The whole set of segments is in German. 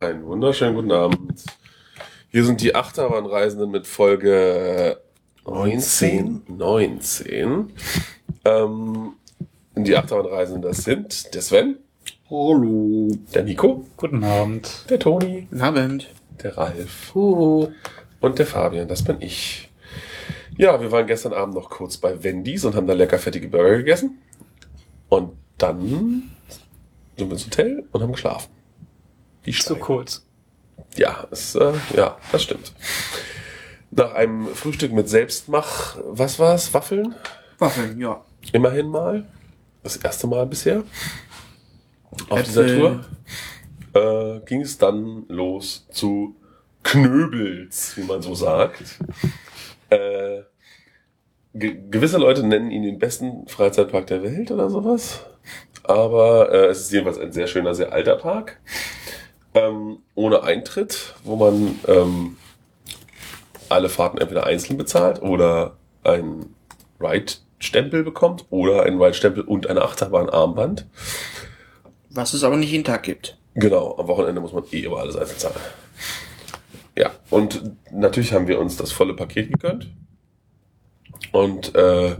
Einen wunderschönen guten Abend. Hier sind die Achterbahnreisenden mit Folge 19. 19. Ähm, die Achterbahnreisenden, das sind der Sven, Hallo. der Nico, Guten Abend. der Toni, Guten Abend. der Ralf Huhu. und der Fabian, das bin ich. Ja, wir waren gestern Abend noch kurz bei Wendy's und haben da lecker fettige Burger gegessen. Und dann sind wir ins Hotel und haben geschlafen. Wie Zu Steine. kurz. Ja, es, äh, ja, das stimmt. Nach einem Frühstück mit Selbstmach, was war's? Waffeln? Waffeln, ja. Immerhin mal. Das erste Mal bisher. Auf dieser Äpfel. Tour äh, ging es dann los zu Knöbels, wie man so sagt. Äh, ge gewisse Leute nennen ihn den besten Freizeitpark der Welt oder sowas. Aber äh, es ist jedenfalls ein sehr schöner, sehr alter Park. Ähm, ohne Eintritt, wo man ähm, alle Fahrten entweder einzeln bezahlt oder ein Ride-Stempel bekommt oder ein Ride-Stempel und eine Achterbahn-Armband. Was es aber nicht jeden Tag gibt. Genau, am Wochenende muss man eh über alles einzeln zahlen. Ja, und natürlich haben wir uns das volle Paket gegönnt und äh,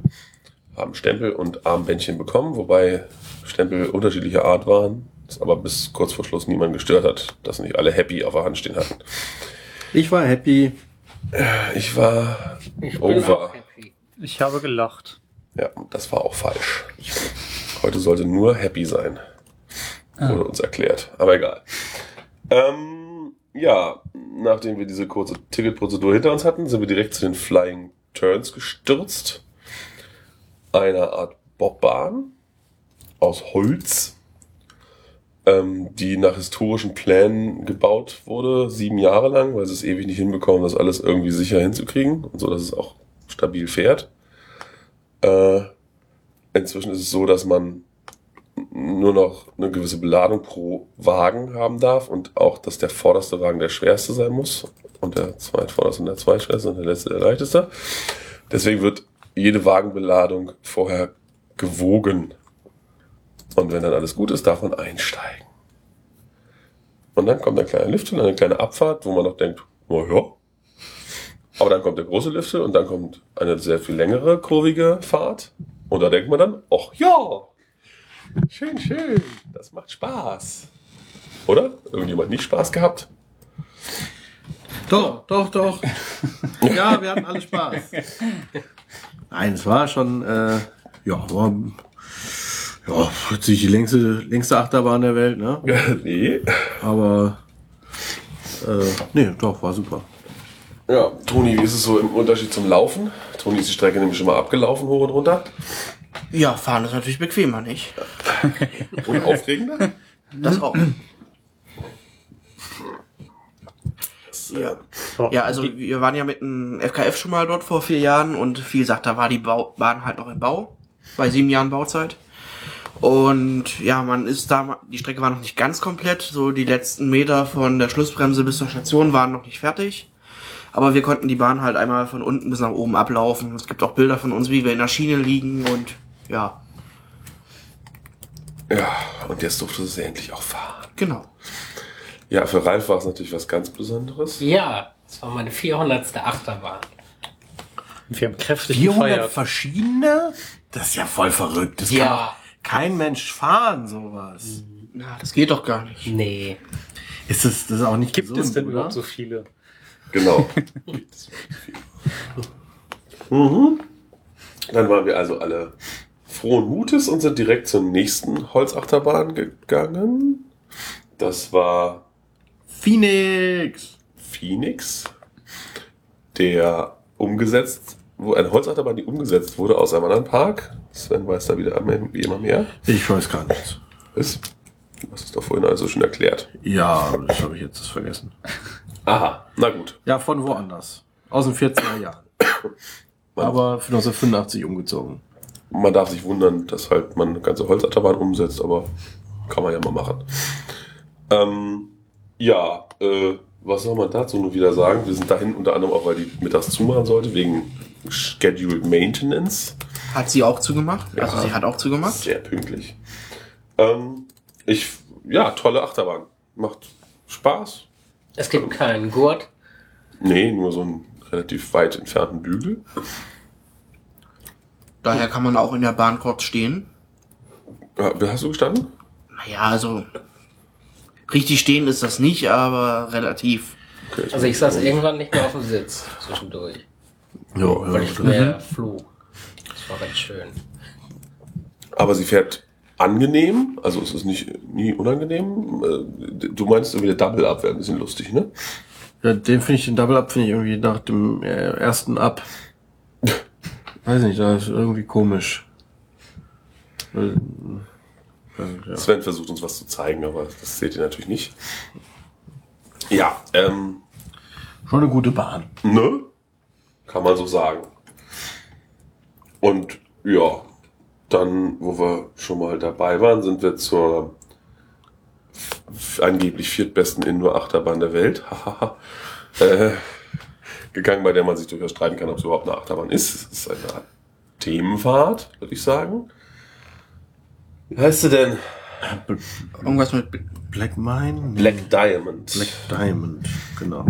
haben Stempel und Armbändchen bekommen, wobei Stempel unterschiedlicher Art waren, es aber bis kurz vor Schluss niemand gestört hat, dass nicht alle happy auf der Hand stehen hatten. Ich war happy. Ich war Ich bin over. Ich habe gelacht. Ja, das war auch falsch. Heute sollte nur happy sein. Wurde uns erklärt. Aber egal. Ähm, ja, nachdem wir diese kurze Ticketprozedur hinter uns hatten, sind wir direkt zu den Flying Turns gestürzt. Einer Art Bobbahn aus Holz, ähm, die nach historischen Plänen gebaut wurde, sieben Jahre lang, weil sie es ewig nicht hinbekommen, das alles irgendwie sicher hinzukriegen und so, dass es auch stabil fährt. Äh, inzwischen ist es so, dass man nur noch eine gewisse Beladung pro Wagen haben darf und auch, dass der vorderste Wagen der schwerste sein muss und der zweitvorderste und der zweitschwerste und der letzte der leichteste. Deswegen wird jede Wagenbeladung vorher gewogen. Und wenn dann alles gut ist, darf man einsteigen. Und dann kommt ein kleiner Lift und eine kleine Abfahrt, wo man noch denkt, na ja. Aber dann kommt der große Lifte und dann kommt eine sehr viel längere, kurvige Fahrt. Und da denkt man dann, ach ja, schön, schön, das macht Spaß. Oder? Irgendjemand nicht Spaß gehabt? Doch, doch, doch. ja, wir hatten alle Spaß. Nein, es war schon, äh, ja, war, ja, jetzt nicht die längste, längste Achterbahn der Welt, ne? nee. Aber, äh, nee, doch, war super. Ja, Toni, wie ist es so im Unterschied zum Laufen? Toni ist die Strecke nämlich schon mal abgelaufen, hoch und runter. Ja, fahren ist natürlich bequemer, nicht? Und aufregender? Das auch. Ja. ja, also wir waren ja mit dem FKF schon mal dort vor vier Jahren und wie gesagt, da war die Bau Bahn halt noch im Bau, bei sieben Jahren Bauzeit. Und ja, man ist da, die Strecke war noch nicht ganz komplett, so die letzten Meter von der Schlussbremse bis zur Station waren noch nicht fertig. Aber wir konnten die Bahn halt einmal von unten bis nach oben ablaufen. Es gibt auch Bilder von uns, wie wir in der Schiene liegen und ja, Ja, und jetzt durfte sie endlich auch fahren. genau. Ja, für Ralf war es natürlich was ganz Besonderes. Ja, das war meine 400. Achterbahn. Wir haben kräftig 400 gefeiert. verschiedene? Das ist ja voll verrückt. Das kann Ja. Kein Mensch fahren, sowas. Na, das geht doch gar nicht. Nee. Ist das, das ist auch nicht Gibt gesund, es denn oder? überhaupt so viele? Genau. mhm. Dann waren wir also alle frohen Mutes und sind direkt zur nächsten Holzachterbahn gegangen. Das war Phoenix! Phoenix, der umgesetzt, wo eine Holzachterbahn, die umgesetzt wurde aus einem anderen Park. Sven weiß da wieder wie immer mehr. Ich weiß gar nichts. Ist. Du hast es doch vorhin also schon erklärt. Ja, das habe ich jetzt vergessen. Aha, na gut. Ja, von woanders. Aus den 40er Jahren. Aber für 1985 umgezogen. Man darf sich wundern, dass halt man eine ganze Holzachterbahn umsetzt, aber kann man ja mal machen. Ähm, ja, äh, was soll man dazu nur wieder sagen? Wir sind dahin unter anderem auch, weil die mittags zumachen sollte, wegen Scheduled Maintenance. Hat sie auch zugemacht? Also Ja. sie hat auch zugemacht? Sehr pünktlich. Ähm, ich, ja, tolle Achterbahn. Macht Spaß. Es gibt keinen Gurt. Nee, nur so einen relativ weit entfernten Bügel. Daher kann man auch in der Bahn kurz stehen. Ja, Wie hast du gestanden? Naja, also richtig stehen ist das nicht, aber relativ. Okay, Also ich saß irgendwann nicht mehr auf dem Sitz zwischendurch, Ja, weil ich ja. mehr flog. Das war ganz schön. Aber sie fährt angenehm, also es ist nicht nie unangenehm. Äh, Du meinst irgendwie der Double Up wäre ein bisschen lustig, ne? Ja, den finde ich, den Double Up finde ich irgendwie nach dem äh, ersten Up. Weiß nicht, da ist irgendwie komisch. Ja. Sven versucht uns was zu zeigen, aber das seht ihr natürlich nicht. Ja, ähm, Schon eine gute Bahn. ne? Kann man so sagen. Und ja, dann, wo wir schon mal dabei waren, sind wir zur angeblich viertbesten Indoor-Achterbahn der Welt. Äh, gegangen, bei der man sich durchaus streiten kann, ob es überhaupt eine Achterbahn ist. Es ist eine Themenfahrt, würde ich sagen. Wie heißt sie denn? Irgendwas mit Black Mine? Black Diamond. Black Diamond, genau.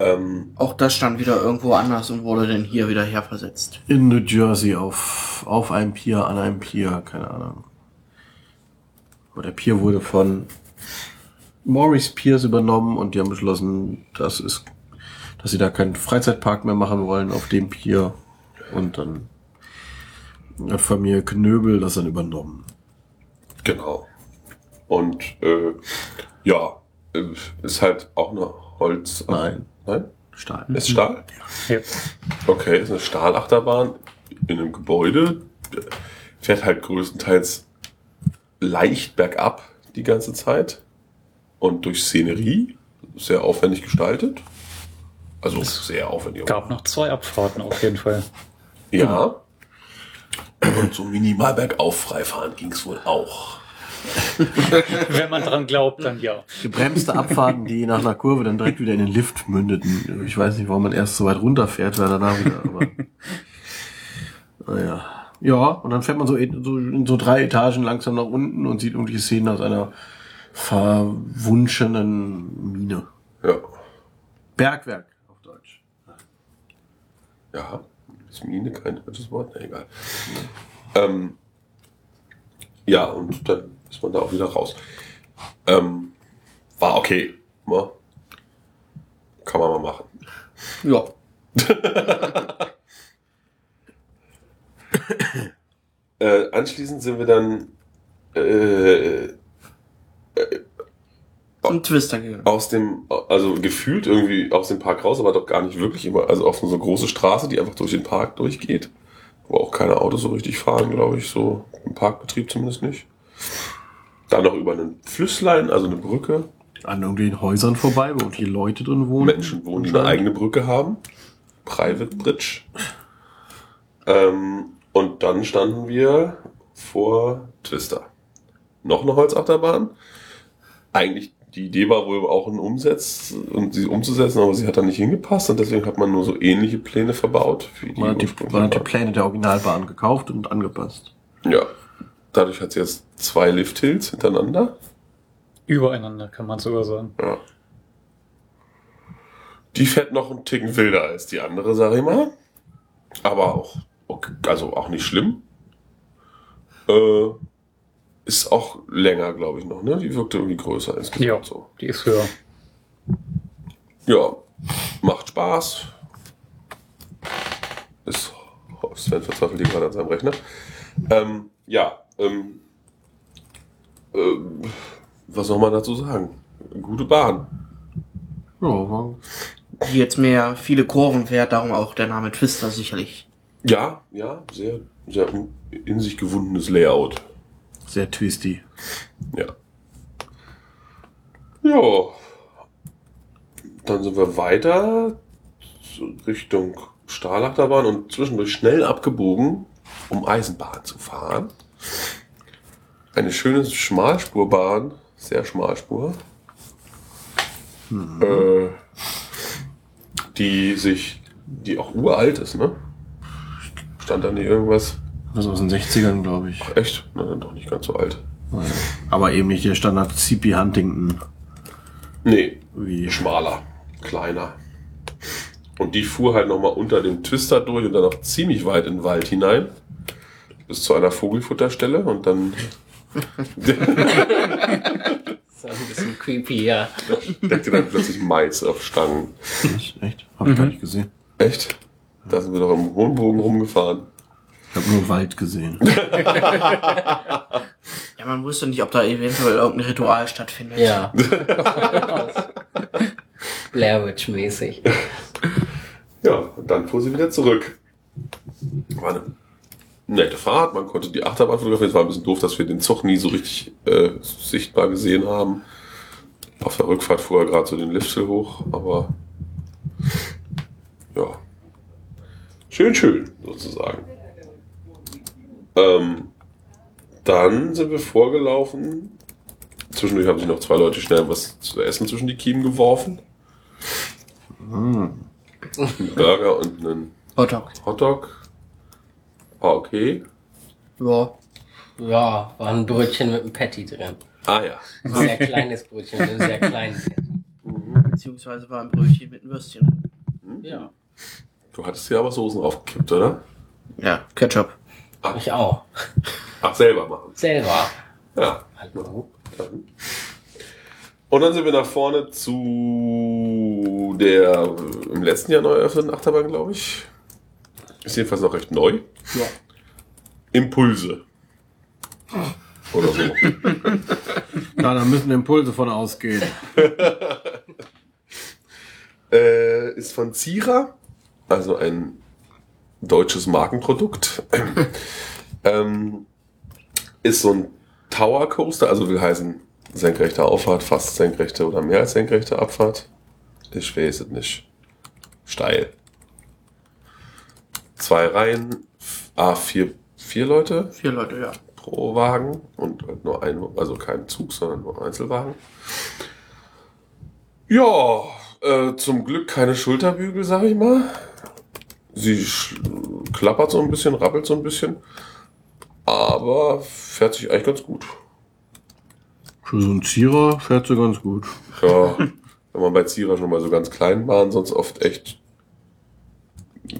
Ähm, auch das stand wieder irgendwo anders und wurde dann hier wieder herversetzt. In New Jersey auf, auf einem Pier, an einem Pier, keine Ahnung. Aber der Pier wurde von Maurice Piers übernommen und die haben beschlossen, das ist, dass sie da keinen Freizeitpark mehr machen wollen auf dem Pier. Und dann Familie Knöbel das dann übernommen. Genau. Und äh, ja, äh, ist halt auch eine Holz. Nein. Nein? Stahl. Ist Stahl? Ja. Okay, ist eine Stahlachterbahn in einem Gebäude. Fährt halt größtenteils leicht bergab die ganze Zeit. Und durch Szenerie. Sehr aufwendig gestaltet. Also sehr aufwendig. Gab noch zwei Abfahrten auf jeden Fall. Ja. Und so minimal bergauf freifahren ging es wohl auch. Wenn man dran glaubt, dann ja. Gebremste Abfahrten, die nach einer Kurve dann direkt wieder in den Lift mündeten. Ich weiß nicht, warum man erst so weit runterfährt, weil danach wieder, aber. Naja. Ja, und dann fährt man so in, so in so drei Etagen langsam nach unten und sieht irgendwelche Szenen aus einer verwunschenen Mine. Ja. Bergwerk auf Deutsch. Ja, Mine kein deutsches Wort? Na, egal. Ähm, ja, und dann ist man da auch wieder raus. Ähm, war okay. Ne? Kann man mal machen. Ja. Äh, anschließend sind wir dann äh, Zum Twister gegangen. aus dem, also gefühlt irgendwie aus dem Park raus, aber doch gar nicht wirklich immer. Also auf so eine große Straße, die einfach durch den Park durchgeht, wo auch keine Autos so richtig fahren, glaube ich, so im Parkbetrieb zumindest nicht. Dann noch über einen Flüsslein, also eine Brücke. An irgendwelchen Häusern vorbei, wo hier Leute drin wohnen. Menschen wohnen, die eine eigene Brücke haben. Private Bridge. Ähm, und dann standen wir vor Twister. Noch eine Holzachterbahn. Eigentlich, die Idee war wohl auch ein Umsetz und sie umzusetzen, aber sie hat da nicht hingepasst und deswegen hat man nur so ähnliche Pläne verbaut. Wie die Man hat die, man hat die. Pläne der Originalbahn gekauft und angepasst. Ja. Dadurch hat sie jetzt zwei Lift-Hills hintereinander. Übereinander kann man sogar sagen. Ja. Die fährt noch einen Ticken wilder als die andere, sag ich mal. Aber auch, okay, also auch nicht schlimm. Äh, ist auch länger, glaube ich, noch, ne? Die wirkte irgendwie größer insgesamt Ja, so. die ist höher. Ja, macht Spaß. Ist, Sven verzweifelt hier gerade an seinem Rechner. Ähm, ja, ähm, ähm, was soll man dazu sagen? Gute Bahn. Ja, war Die jetzt mehr viele Kurven fährt, darum auch der Name Twister sicherlich. Ja, ja, sehr, sehr in sich gewundenes Layout. Sehr twisty. Ja. Ja. Dann sind wir weiter Richtung Stahlachterbahn und zwischendurch schnell abgebogen, um Eisenbahn zu fahren. Eine schöne Schmalspurbahn, sehr Schmalspur. Äh, die sich, die auch uralt ist, ne? Stand da nicht irgendwas? Das ist aus den 60ern, glaube ich. Echt? Na, dann doch nicht ganz so alt. Aber eben nicht der Standard CP Huntington. Nee, Wie? schmaler, kleiner. Und die fuhr halt nochmal unter dem Twister durch und dann auch ziemlich weit in den Wald hinein. Bis zu einer Vogelfutterstelle und dann So ein bisschen creepy, ja. deckte dann plötzlich Mais auf Stangen. Echt? Echt? Hab ich gar nicht gesehen. Echt? Da sind wir doch im hohen Bogen rumgefahren. Ich habe nur Wald gesehen. Ja, man wusste nicht, ob da eventuell irgendein Ritual stattfindet. Ja. Blair Witch mäßig. Ja, und dann fuhr sie wieder zurück. War eine nette Fahrt, man konnte die Achterbahn fotografieren. Es war ein bisschen doof, dass wir den Zug nie so richtig äh, sichtbar gesehen haben. Auf der Rückfahrt fuhr er gerade so den Lifthill hoch, aber ja. Schön, schön, sozusagen. Ähm, dann sind wir vorgelaufen. Zwischendurch haben sich noch zwei Leute schnell was zu essen zwischen die Kiemen geworfen. Ein Burger und einen Hotdog. Hotdog. War okay. Ja. Ja, war ein Brötchen mit einem Patty drin. Ah ja. Ein sehr kleines Brötchen mit einem sehr kleinen Patty. Beziehungsweise war ein Brötchen mit einem Würstchen. Ja. Du hattest hier aber Soßen aufgekippt, oder? Ja, Ketchup. Ich auch. Ach, selber machen. Selber. Ja. Hallo. Und dann sind wir nach vorne zu der äh, im letzten Jahr neu eröffneten Achterbahn, glaube ich. Ist jedenfalls noch recht neu. Ja. Impulse. Oder so. Ja, da müssen Impulse von ausgehen. äh, ist von Zira, also ein deutsches Markenprodukt. ähm, ist so ein Tower Coaster, also will heißen senkrechte Auffahrt, fast senkrechte oder mehr als senkrechte Abfahrt. Ich weiß es nicht. Steil. Zwei Reihen, ah, vier, vier Leute Vier Leute, ja. pro Wagen und nur ein, also kein Zug, sondern nur Einzelwagen. Ja, äh, zum Glück keine Schulterbügel, sag ich mal. Sie klappert so ein bisschen, rappelt so ein bisschen, aber fährt sich eigentlich ganz gut. Für so einen Zierer fährt sie ganz gut. Ja, wenn man bei Zierer schon mal so ganz klein waren, sonst oft echt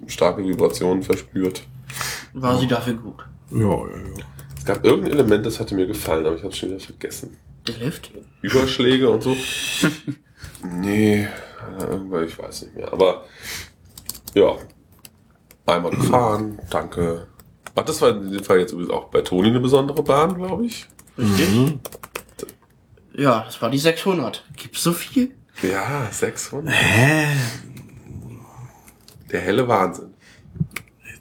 starke Vibrationen verspürt. War sie dafür gut. Ja, ja, ja. Es gab irgendein Element, das hatte mir gefallen, aber ich habe schon wieder vergessen. Der Lift? Überschläge und so. nee, äh, irgendwann, ich weiß nicht mehr. Aber ja, einmal gefahren, danke. Ach, das war in dem Fall jetzt übrigens auch bei Toni eine besondere Bahn, glaube ich. Richtig? Ja, das war die 600. Gibt's so viel? Ja, 600. Hä? Der helle Wahnsinn.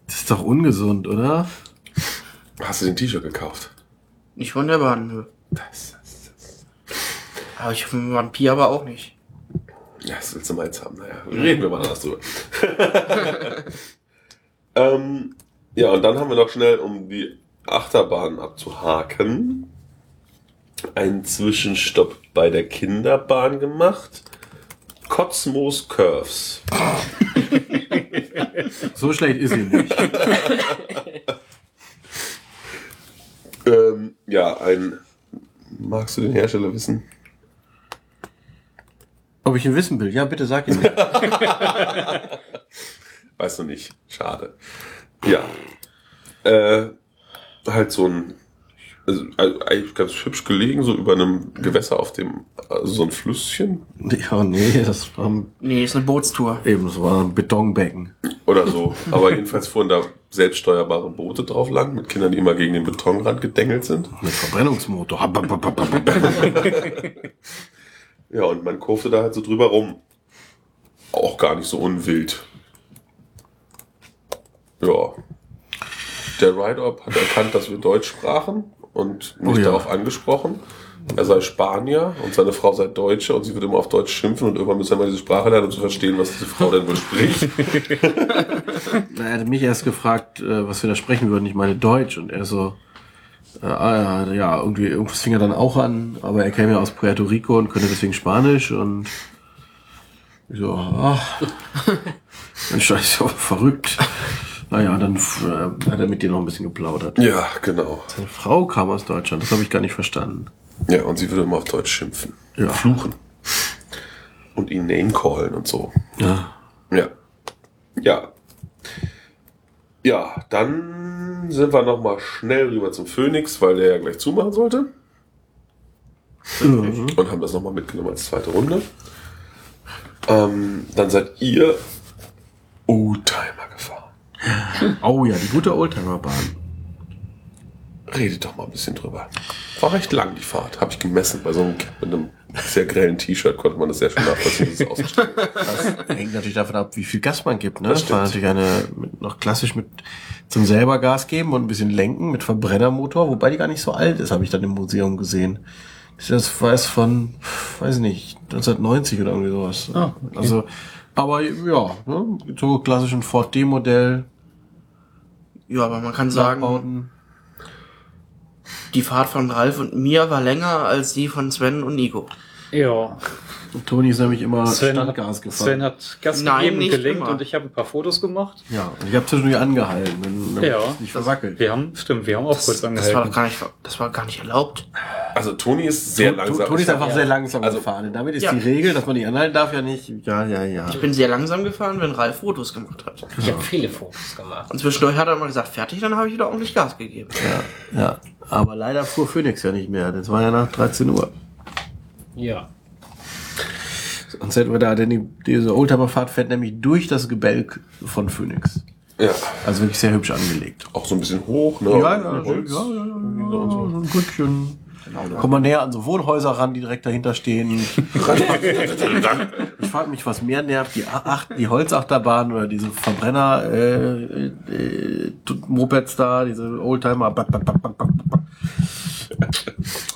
Das ist doch ungesund, oder? Hast du den T-Shirt gekauft? Nicht von der Bahn, nö. Das, das, das, Aber ich von Vampir aber auch nicht. ja, das willst du mal jetzt haben. Naja, reden wir mal anders drüber. ähm, ja, und dann haben wir noch schnell, um die Achterbahn abzuhaken, einen Zwischenstopp bei der Kinderbahn gemacht. Cosmos Curves. So schlecht ist sie nicht. Ähm, ja, ein. Magst du den Hersteller wissen? Ob ich ihn wissen will? Ja, bitte sag ihn mir. Weißt du nicht. Schade. Ja. Äh, halt so ein. Also, also eigentlich ganz hübsch gelegen, so über einem Gewässer auf dem. Also so ein Flüsschen Ja, nee, das war Nee, ist eine Bootstour. eben, das war ein Betonbecken. oder so. Aber jedenfalls fuhren da selbststeuerbare Boote drauf lang, mit Kindern, die immer gegen den Betonrand gedengelt sind. Mit Verbrennungsmotor. Ja, und man kurfte da halt so drüber rum. Auch gar nicht so unwild. Ja. Der Ride-Up hat erkannt, dass wir Deutsch sprachen und mich Oh ja. darauf angesprochen. Er sei Spanier und seine Frau sei Deutsche und sie würde immer auf Deutsch schimpfen und irgendwann müsse er mal diese Sprache lernen, um zu verstehen, was diese Frau denn wohl spricht. Er hatte mich erst gefragt, äh, was wir da sprechen würden. Ich meine Deutsch. Und er so, äh, ah, ja, ja, irgendwie, irgendwas fing er dann auch an, aber er käme ja aus Puerto Rico und könnte deswegen Spanisch und ich so, ach, Mensch, das ist ja verrückt. Naja, dann äh, hat er mit dir noch ein bisschen geplaudert. Ja, genau. Seine Frau kam aus Deutschland, das habe ich gar nicht verstanden. Ja, und sie würde immer auf Deutsch schimpfen. Ja. Fluchen. und ihn name callen und so. Ja. Ja. Ja. Ja, dann sind wir noch mal schnell rüber zum Phoenix, weil der ja gleich zumachen sollte. Mhm. Und haben das noch mal mitgenommen als zweite Runde. Ähm, dann seid ihr Oldtimer gefahren. Oh ja, die gute Oldtimerbahn. Redet doch mal ein bisschen drüber. War recht lang die Fahrt. Habe ich gemessen. Bei so einem Cap mit einem sehr grellen T-Shirt konnte man das sehr schön nachvollziehen, wie es aussieht. Das hängt natürlich davon ab, wie viel Gas man gibt. Ne? Das Das, war natürlich eine mit, noch klassisch mit zum selber Gas geben und ein bisschen lenken mit Verbrennermotor, wobei die gar nicht so alt ist, habe ich dann im Museum gesehen. Das weiß von, weiß ich nicht, 1990 oder irgendwie sowas. Ah, okay. Also, aber ja, ne? so klassischen Ford D-Modell, Ja, aber man kann sagen, die Fahrt von Ralf und mir war länger als die von Sven und Nico. Ja. Und Toni ist nämlich immer Sven hat, Standgas gefahren. Sven hat Gas Nein, gegeben und nicht gelenkt immer. und ich habe ein paar Fotos gemacht. ja, und ich habe zwischendurch angehalten, wenn, damit Ja. es nicht verwackelt. Wir haben, stimmt, wir haben auch kurz Das war angehalten. doch gar nicht, das war gar nicht erlaubt. Also Toni ist sehr To- langsam. Toni ist einfach Ja. sehr langsam Also- gefahren. Und damit ist Ja. die Regel, dass man nicht anhalten darf, ja nicht. Ja, ja, ja. Ich bin sehr langsam gefahren, wenn Ralf Fotos gemacht hat. Ich habe viele Fotos gemacht. Und zwischendurch hat er mal gesagt, fertig, dann habe ich wieder ordentlich Gas gegeben. Ja, ja. Aber leider fuhr Phoenix ja nicht mehr. Das war ja nach 13 Uhr. Ja. Sonst hätten wir da, denn die, diese Oldtimer-Fahrt fährt nämlich durch das Gebälk von Phoenix. Ja, Also wirklich sehr hübsch angelegt. auch so ein bisschen hoch, ne? Ja, ja, Holz. ja, ja, ja, ja, so ein Brückchen. Kommt man näher an so Wohnhäuser ran, die direkt dahinter stehen. Ich frage mich, was mehr nervt, die, Acht, die Holzachterbahn oder diese Verbrenner äh, äh, Mopeds da, diese Oldtimer.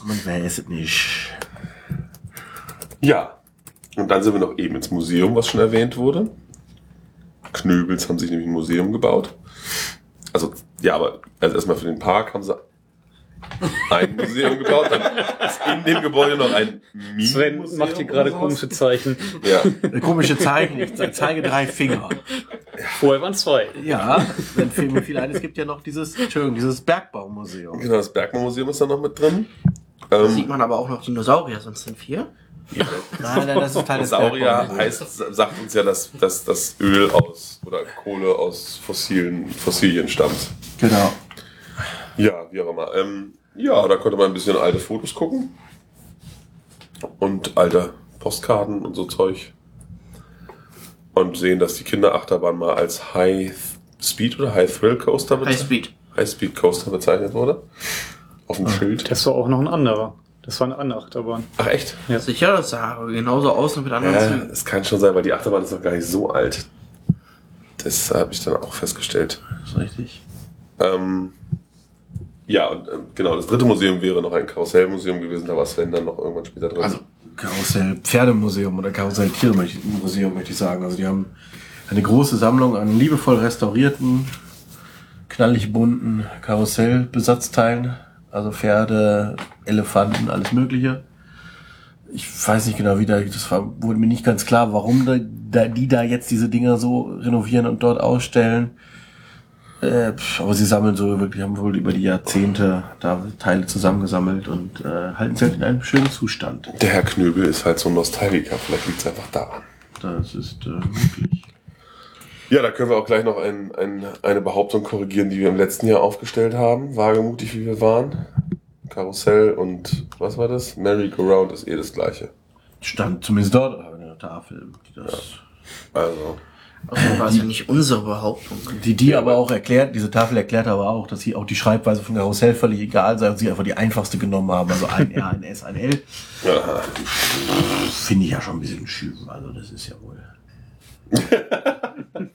Man weiß es nicht. Ja. Und dann sind wir noch eben ins Museum, was schon erwähnt wurde. Knöbels haben sich nämlich ein Museum gebaut. Also, ja, aber also erstmal für den Park haben sie ein Museum gebaut, dann ist in dem Gebäude noch ein Sven Mini-Museum macht hier gerade komische Zeichen. Ja, Komische Zeichen, ich ze- zeige drei Finger. Vorher waren zwei. Ja, dann fehlt mir viel ein. Es gibt ja noch dieses, Entschuldigung, dieses Bergbaumuseum. genau, das Bergmann-Museum ist da noch mit drin. Da Ähm, sieht man aber auch noch Dinosaurier, sonst sind vier. Nein, nein, das ist Teil des Saurier heißt, sagt uns ja, dass, dass das Öl aus oder Kohle aus fossilen Fossilien stammt. Genau. Ja, wie auch immer. Ähm, ja, da konnte man ein bisschen alte Fotos gucken. Und alte Postkarten und so Zeug. Und sehen, dass die Kinderachterbahn mal als High Speed oder High Thrill Coaster High Speed. High Speed Coaster bezeichnet wurde. Auf dem Schild. Das war auch noch ein anderer. Das war eine andere Achterbahn. Ach echt? Sicher, das sah genauso aus und mit anderen Ja, Zügen. es kann schon sein, weil die Achterbahn ist noch gar nicht so alt. Das habe ich dann auch festgestellt. Das ist richtig. Ähm, ja, und ähm, genau, das dritte Museum wäre noch ein Karussellmuseum gewesen, da war Sven dann noch irgendwann später drin. Also Karussell Pferdemuseum oder Karussell Tiermuseum möchte ich sagen. Also die haben eine große Sammlung an liebevoll restaurierten, knallig bunten Karussellbesatzteilen. Also Pferde, Elefanten, alles Mögliche. Ich weiß nicht genau, wie da, das war, wurde mir nicht ganz klar, warum da, da, die da jetzt diese Dinger so renovieren und dort ausstellen. Äh, aber sie sammeln so wirklich, haben wohl über die Jahrzehnte da Teile zusammengesammelt und äh, halten sie halt in einem schönen Zustand. Der Herr Knöbel ist halt so ein Nostalgiker, vielleicht liegt es einfach daran. Das ist äh, möglich. Ja, da können wir auch gleich noch ein, ein, eine Behauptung korrigieren, die wir im letzten Jahr aufgestellt haben, wagemutig wie wir waren. Karussell und was war das? Merry-Go-Round ist eh das gleiche. Stand zumindest dort auf der Tafel. Die, das, Also, Also war es ja nicht unsere Behauptung. die, die aber auch erklärt, diese Tafel erklärt aber auch, dass sie auch die Schreibweise von Karussell völlig egal sei und sie einfach die einfachste genommen haben. Also ein R, ein S, ein L. Finde ich ja schon ein bisschen schüben. Also das ist ja wohl.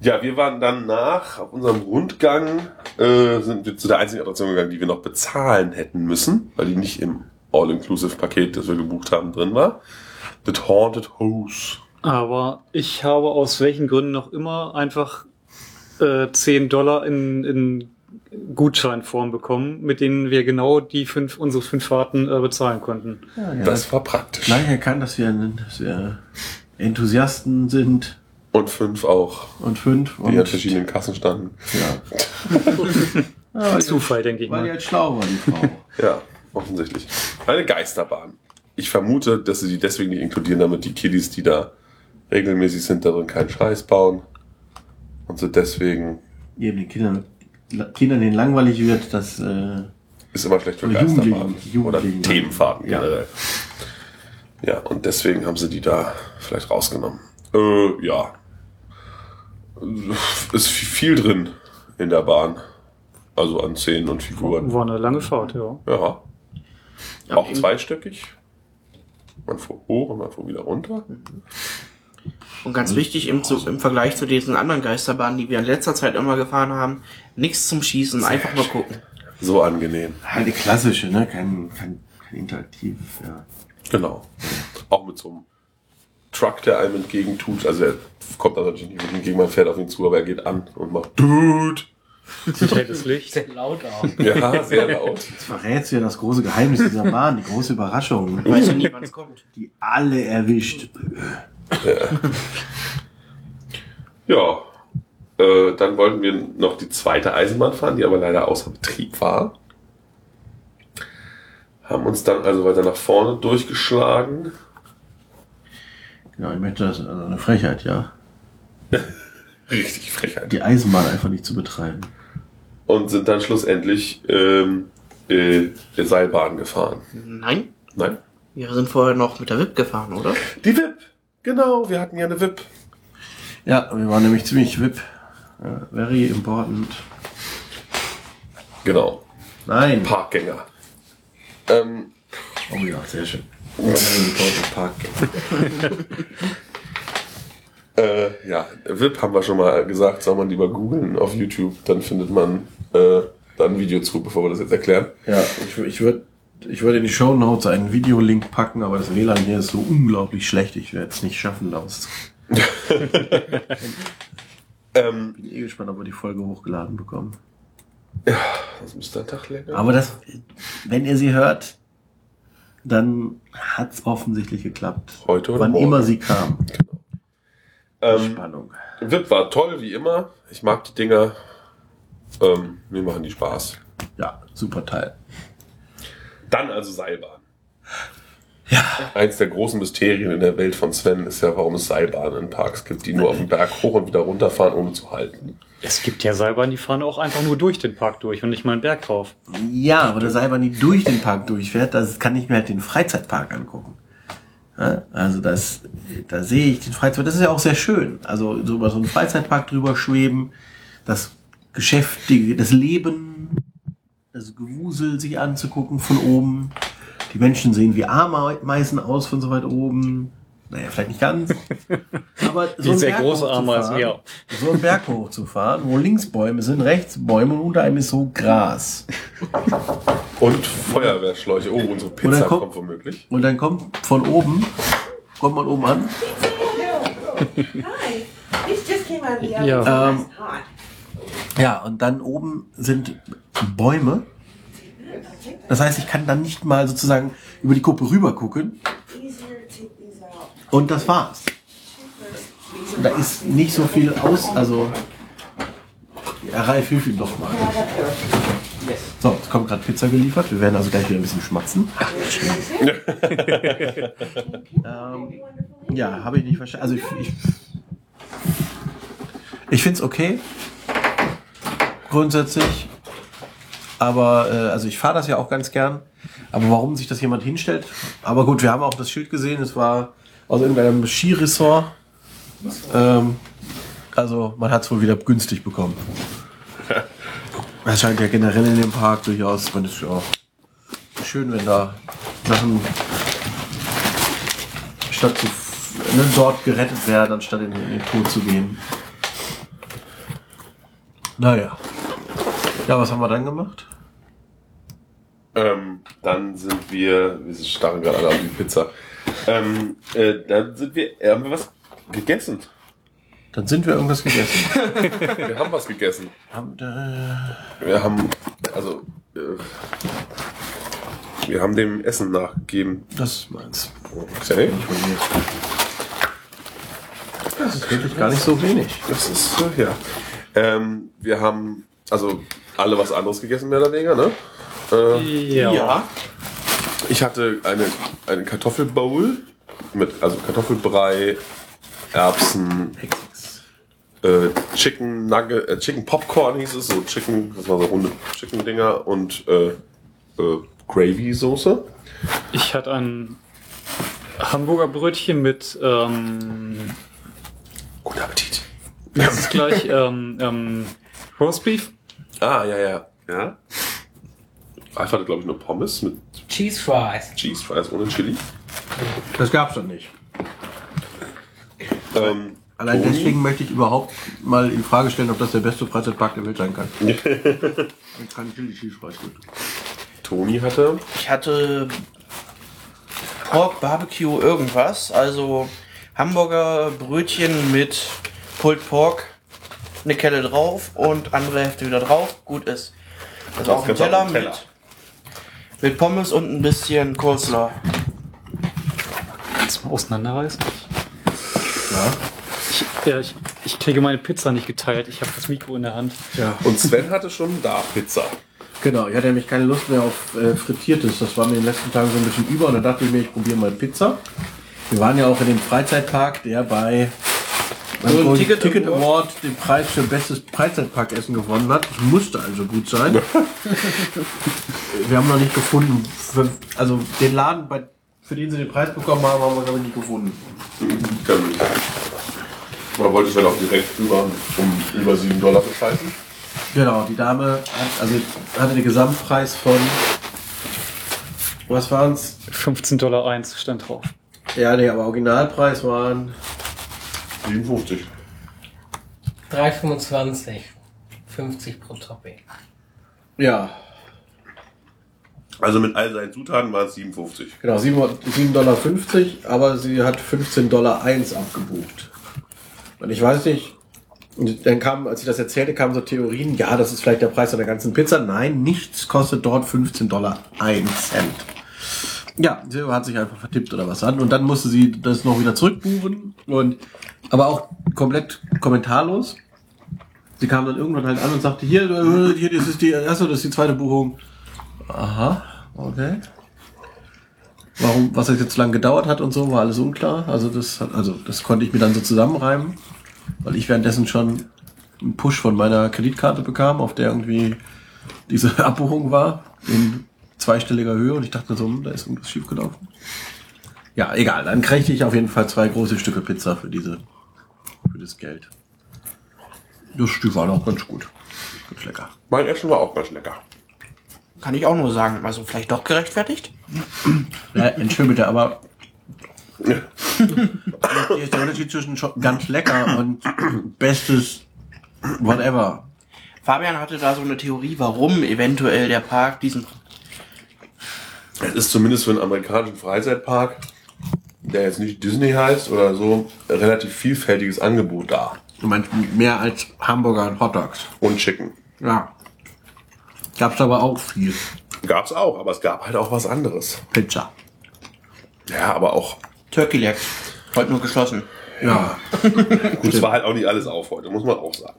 Ja, wir waren dann nach, auf unserem Rundgang, äh, sind wir zu der einzigen Attraktion gegangen, die wir noch bezahlen hätten müssen, weil die nicht im All-Inclusive-Paket, das wir gebucht haben, drin war. The Haunted House. Aber ich habe aus welchen Gründen noch immer einfach äh, 10 Dollar in, in Gutscheinform bekommen, mit denen wir genau die fünf, unsere fünf Fahrten äh, bezahlen konnten. Ja, ja, Das war praktisch. gleich erkannt, dass wir, dass wir Enthusiasten sind Und fünf auch, und fünf. die Und, an verschiedenen Kassen standen. ja. Zufall, denke ich Weil die mal. halt schlau war, die Frau. Ja, offensichtlich. Eine Geisterbahn. ich vermute, dass sie die deswegen nicht inkludieren, damit die Kiddies, die da regelmäßig sind, darin keinen Scheiß bauen. Und so deswegen Eben den Kindern, Kindern denen langweilig wird, das, äh, ist immer schlecht für Geisterfahrten. Jugendlichen, Oder. Themenfahrten Ja. generell. Ja, und deswegen haben sie die da vielleicht rausgenommen. Äh, ja. Ist viel drin in der Bahn. Also an Szenen und Figuren. War eine lange Fahrt, ja. Ja. Ja, Auch zweistöckig. Man fuhr hoch und man fuhr wieder runter. Und ganz wichtig im, zu, im Vergleich zu diesen anderen Geisterbahnen, die wir in letzter Zeit immer gefahren haben, nichts zum Schießen, einfach nur gucken. So angenehm. halt die klassische, ne, kein, kein, kein Interaktiv, ja. Genau. Auch mit so einem Truck, der einem entgegentut. Also er kommt natürlich nicht wirklich entgegen, man fährt auf ihn zu, aber er geht an und macht Dude. Helles Licht. Sehr laut auch. Ja, sehr laut. Jetzt verrätst du ja das große Geheimnis dieser Bahn, die große Überraschung, Ich weiß ja nie, wann es kommt. die alle erwischt. Ja, äh, dann wollten wir noch die zweite Eisenbahn fahren, die aber leider außer Betrieb war. Haben uns dann also weiter nach vorne durchgeschlagen. Genau, ich möchte das, also eine Frechheit, ja. Richtig Frechheit. Die Eisenbahn einfach nicht zu betreiben. Und sind dann schlussendlich ähm, äh, Seilbahn gefahren. Nein, Nein? wir sind vorher noch mit der WIP gefahren, oder? Die VIP. Genau, wir hatten ja eine VIP. Ja, wir waren nämlich ziemlich VIP. Ja, very important. Genau. Nein. Parkgänger. Ähm, Oh ja, sehr schön. Äh, ja, VIP haben wir schon mal gesagt, soll man lieber googeln auf YouTube, dann findet man äh, da ein Video zu, bevor wir das jetzt erklären. Ja, ich, ich würde ich würd in die Show Notes einen Videolink packen, aber das WLAN hier ist so unglaublich schlecht, ich werde es nicht schaffen, daraus. Ähm, Bin eh gespannt, ob wir die Folge hochgeladen bekommen. das müsste ein Tag länger. Aber das, wenn ihr sie hört, dann hat es offensichtlich geklappt. Heute oder Wann morgen. immer sie kam. ähm, Spannung. VIP war toll, wie immer. Ich mag die Dinger. Ähm, mir machen die Spaß. Ja, super Teil. Dann also Seilbahn. Ja. Eins der großen Mysterien in der Welt von Sven ist ja, warum es Seilbahnen in Parks gibt, die nur auf den Berg hoch und wieder runterfahren, ohne zu halten. Es gibt ja Seilbahnen, die fahren auch einfach nur durch den Park durch und nicht mal einen Berg drauf. Ja, aber der Seilbahn, die durch den Park durchfährt, das kann ich mir halt den Freizeitpark angucken. Ja, also das, da sehe ich den Freizeitpark, das ist ja auch sehr schön. Also so über so einen Freizeitpark drüber schweben, das Geschäft, die, das Leben, das Gewusel sich anzugucken von oben. Die Menschen sehen wie Ameisen aus von so weit oben. Naja, vielleicht nicht ganz. Aber so sehr Berg große Ameisen, hochzufahren, ja. So einen Berg hochzufahren, wo links Bäume sind, rechts Bäume und unter einem ist so Gras. Und Feuerwehrschläuche. Oh, unsere Und Pizza kommt- kommt womöglich. Und dann kommt von oben, kommt man oben an. Ja. Ähm. Ja, und dann oben sind Bäume. Das heißt, ich kann dann nicht mal sozusagen über die Kuppe rüber gucken. Und das war's. Da ist nicht so viel aus, also. Ja, Ralf, hilf ihm doch mal. So, es kommt gerade Pizza geliefert. Wir werden also gleich wieder ein bisschen schmatzen. ähm, ja, habe ich nicht verstanden. Also ich, ich, ich finde es okay. Grundsätzlich. Aber, äh, also ich fahre das ja auch ganz gern. Aber warum sich das jemand hinstellt? Aber gut, wir haben auch das Schild gesehen. Es war aus irgendeinem Skiresort. Ähm, also man hat es wohl wieder günstig bekommen. Es scheint ja generell in dem Park durchaus, man ist ja schön, wenn da Sachen statt zu, ne, dort gerettet werden, anstatt in, in den Tod zu gehen. Naja. Ja, was haben wir dann gemacht? Ähm, dann sind wir, wir starren gerade alle auf die Pizza. Ähm, äh, dann sind wir, äh, haben wir was gegessen. Dann sind wir irgendwas gegessen. Wir haben was gegessen. haben, äh, Wir haben, also, äh, wir haben dem Essen nachgegeben. das ist meins. Okay. Das ist wirklich gar nicht so wenig. Das ist, äh, ja. Ähm, wir haben, also, alle was anderes gegessen, mehr oder weniger, ne? Äh, Ja. Ja. Ich hatte eine, eine Kartoffelbowl mit also Kartoffelbrei, Erbsen, äh, Chicken Nugget, äh, Chicken Popcorn hieß es, so Chicken, das war so runde Chicken Dinger und äh, äh, Gravy Soße. Ich hatte ein Hamburger Brötchen mit, ähm, Guten Appetit. das ist gleich, ähm, ähm, Roastbeef. Ah, ja, ja. Ja. Einfach hatte, glaube ich, nur Pommes mit Cheese Fries. Cheese Fries ohne Chili. Das gab's doch nicht. Ähm, Allein Toni? deswegen möchte ich überhaupt mal in Frage stellen, ob das der beste Freizeitpark der Welt sein kann. Ich kann Chili Cheese Fries gut. Toni hatte Ich hatte Pork Barbecue irgendwas, also Hamburger Brötchen mit Pulled Pork, eine Kelle drauf und andere Hälfte wieder drauf. Gut ist. Also auf Teller, dem Teller. Mit, mit Pommes und ein bisschen Coleslaw. Kannst du mal auseinanderreißen? Ja. Ich, ja, ich, ich kriege meine Pizza nicht geteilt. Ich habe das Mikro in der Hand. ja. und Sven hatte schon da Pizza. Genau, ich hatte nämlich keine Lust mehr auf äh, Frittiertes. Das war mir in den letzten Tagen so ein bisschen über und dann dachte ich mir, ich probiere mal Pizza. Wir waren ja auch in dem Freizeitpark, der bei beim So ein Ticket Ticket, Award. Award den Preis für bestes Freizeitparkessen gewonnen hat. Das musste also gut sein. wir haben noch nicht gefunden, für, also den Laden, bei, für den sie den Preis bekommen haben, haben wir glaube ich nicht gefunden. Man wollte Sven auch direkt über, um über 7 Dollar bescheißen. Genau, die Dame hat, also hatte den Gesamtpreis von, was waren's? 15,01 Dollar stand drauf. Ja, nee, aber Originalpreis waren 57. 3,25. 50 pro Topping. Ja, Also mit all seinen Zutaten waren es 57. genau, 7,50 Dollar, aber sie hat 15,01 Dollar abgebucht. Und ich weiß nicht, und dann kam, als ich das erzählte, kamen so Theorien, ja, das ist vielleicht der Preis einer ganzen Pizza. Nein, nichts kostet dort 15 Dollar 1 Cent. Ja, sie hat sich einfach vertippt oder was an. Und dann musste sie das noch wieder zurückbuchen. Und, aber auch komplett kommentarlos. Sie kam dann irgendwann halt an und sagte, hier, äh, hier, das ist die erste, das ist die zweite Buchung. Aha, okay. Warum, was das jetzt so lange gedauert hat und so, war alles unklar. Also das, hat- also das konnte ich mir dann so zusammenreimen, weil ich währenddessen schon einen Push von meiner Kreditkarte bekam, auf der irgendwie diese Abbuchung war in zweistelliger Höhe und ich dachte so, hm, da ist irgendwas schiefgelaufen. Ja, egal. Dann kriegte ich auf jeden Fall zwei große Stücke Pizza für diese, für das Geld. Das Stück war noch ganz gut. Ganz lecker. Mein Essen war auch ganz lecker. Kann ich auch nur sagen. Also vielleicht doch gerechtfertigt? Ja, Entschuldigung bitte, aber hier ist der Unterschied zwischen ganz lecker und bestes whatever. Fabian hatte da so eine Theorie, warum eventuell der Park diesen Es ist zumindest für einen amerikanischen Freizeitpark, der jetzt nicht Disney heißt oder so, relativ vielfältiges Angebot da. Du meinst mehr als Hamburger und Hotdogs. Und Chicken. Ja. Gab's aber auch viel. Gab's auch, aber es gab halt auch was anderes. Pizza. Ja, aber auch, Turkey Leg. Heute nur geschlossen. Ja. gut, es war halt auch nicht alles auf heute, muss man auch sagen.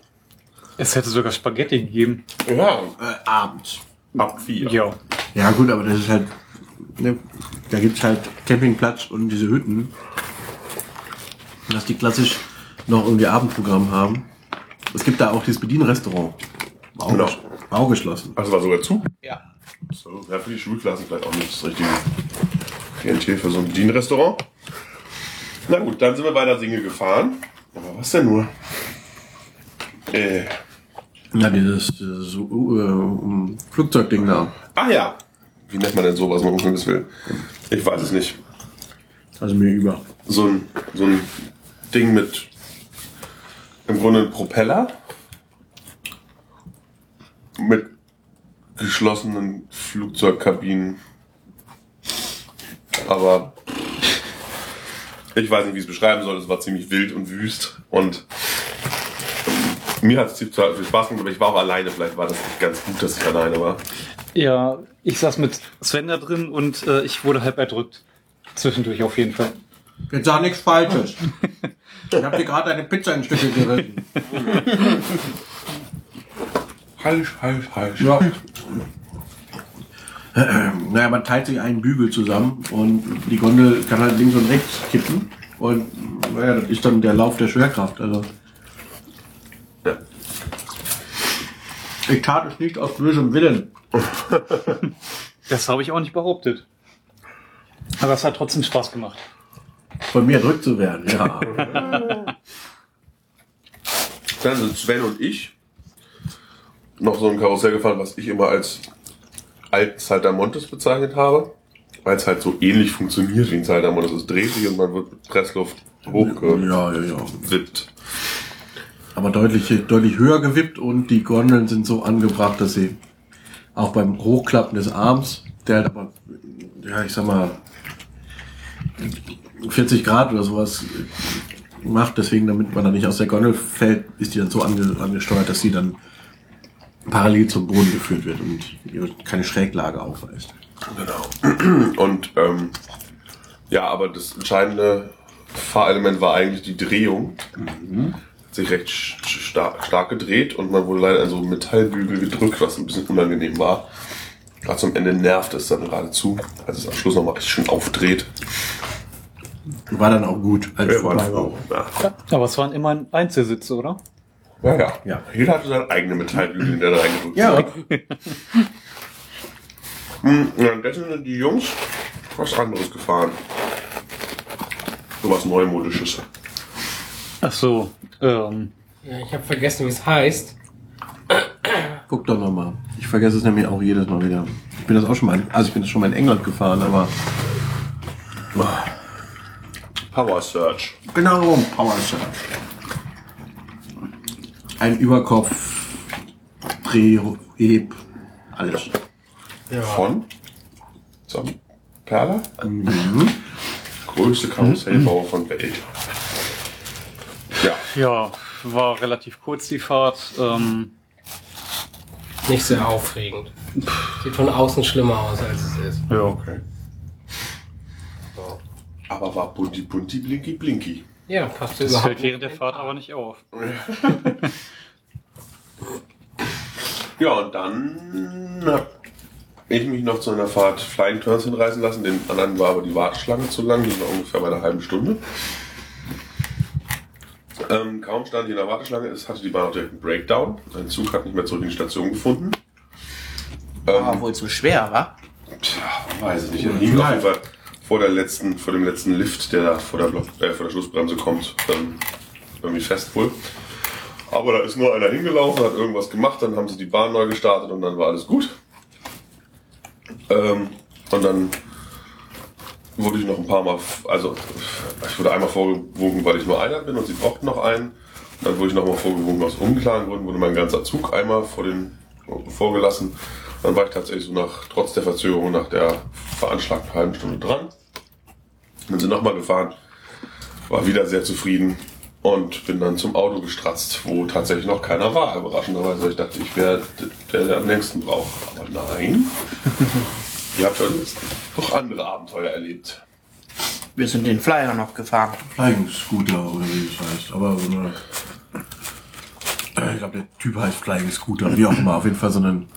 Es hätte sogar Spaghetti gegeben. Ja, Äh, abends. ab vier. Ja. Ja gut, aber das ist halt, ne, da gibt's halt Campingplatz und diese Hütten. Dass die klassisch noch irgendwie Abendprogramm haben. Es gibt da auch dieses Bedienrestaurant. Auch, Genau. auch geschlossen. Also war sogar zu. Ja. So, ja, für die Schulklassen vielleicht auch nicht das richtige Klientel für so ein Bedienrestaurant. Na gut, dann sind wir bei der Singe gefahren. Aber was denn nur? Äh, Ja, dieses, dieses uh, uh, Flugzeugding da. ah ja. Wie nennt man denn sowas, wenn man das will? Ich weiß es nicht. Also mir über. So ein, so ein Ding mit im Grunde ein Propeller mit geschlossenen Flugzeugkabinen. Aber ich weiß nicht, wie ich es beschreiben soll. Es war ziemlich wild und wüst und mir hat es viel Spaß gemacht, aber ich war auch alleine. Vielleicht war das nicht ganz gut, dass ich alleine war. Ja, ich saß mit Sven da drin und äh, ich wurde halb erdrückt. Zwischendurch auf jeden Fall. Jetzt sag nichts Falsches. Ich hab dir gerade eine Pizza in Stücke gerissen. Falsch, falsch, falsch. Ja. Naja, man teilt sich einen Bügel zusammen und die Gondel kann halt links und rechts kippen. Und naja, das ist dann der Lauf der Schwerkraft. Also. Ja. Ich tat es nicht aus bösem Willen. Das habe ich auch nicht behauptet. Aber es hat trotzdem Spaß gemacht. Von mir drückt zu werden, ja. Dann sind Sven und ich noch so ein Karussell gefahren, was ich immer als alten Saltamontes bezeichnet habe. Weil es halt so ähnlich funktioniert wie ein Saltamontes. Es dreht sich und man wird mit Pressluft hochgewippt. ja, ja, ja. Aber deutlich, deutlich höher gewippt und die Gondeln sind so angebracht, dass sie auch beim Hochklappen des Arms, der halt aber, ja, ich sag mal, 40 Grad oder sowas macht, deswegen, damit man da nicht aus der Gondel fällt, ist die dann so ange, angesteuert, dass sie dann parallel zum Boden geführt wird und keine Schräglage aufweist. Genau. Und ähm, ja, aber das entscheidende Fahrelement war eigentlich die Drehung. Hat sich recht stark, stark gedreht und man wurde leider an so einen Metallbügel gedrückt, was ein bisschen unangenehm war. Gerade zum Ende nervt es dann geradezu, als es am Schluss nochmal richtig schön aufdreht. War dann auch gut, als Ja, war vorbei war. ja. Aber es waren immer Einzelsitze, oder? Ja, ja. Ja. Jeder hatte seinen eigenen Metallbügel, in der da reingedrückt Ja, hat. Hm, Währenddessen sind die Jungs was anderes gefahren. So was Neumodisches. Ach so. Ähm, Ja, ich habe vergessen, wie es heißt. guck doch nochmal. Ich vergesse es nämlich auch jedes Mal wieder. Ich bin das auch schon mal, also ich bin das schon mal in England gefahren, aber Power Search. Genau, Power Surf. Ein Überkopf, Dreh, Heb, alles. Ja. Von Sam Perla. Größte Karussellbauer von Welt. Ja, war relativ kurz die Fahrt. Ähm, Nicht sehr aufregend. Sieht von außen schlimmer aus, als es ist. ja. okay. Aber war bunti bunti blinky blinky. Ja, passt Das überhaupt fällt während der Fahrt aber nicht auf. Ja, und dann hab ich mich noch zu einer Fahrt Flying Turns hinreißen lassen. Den anderen war aber die Warteschlange zu lang, die war ungefähr bei einer halben Stunde. Ähm, kaum stand ich in der Warteschlange, es hatte die Bahn auch direkt einen Breakdown. Ein Zug hat nicht mehr zurück in die Station gefunden. Ähm, War wohl zu schwer, wa? Tja, weiß ich nicht. Er liegt auf jeden Fall vor der letzten, vor dem letzten Lift, der da vor der, Block, äh, vor der Schlussbremse kommt, ähm, irgendwie fest wohl. Aber da ist nur einer hingelaufen, hat irgendwas gemacht, dann haben sie die Bahn neu gestartet und dann war alles gut. Ähm, und dann wurde ich noch ein paar Mal, also ich wurde einmal vorgewogen, weil ich nur einer bin und sie brauchten noch einen. Und dann wurde ich nochmal vorgewogen aus unklaren Gründen, wurde mein ganzer Zug einmal vor den, vorgelassen. Dann war ich tatsächlich so nach, trotz der Verzögerung nach der veranschlagten halben Stunde dran. Bin sie nochmal gefahren, war wieder sehr zufrieden und bin dann zum Auto gestratzt, wo tatsächlich noch keiner war, überraschenderweise. Ich dachte, ich wäre der, der am längsten braucht. Aber nein. Ihr habt schon noch andere Abenteuer erlebt. Wir sind den Flyer noch gefahren. Flying Scooter oder wie es heißt. Aber äh, ich glaube, der Typ heißt Flying Scooter, wie auch immer. Auf jeden Fall so ein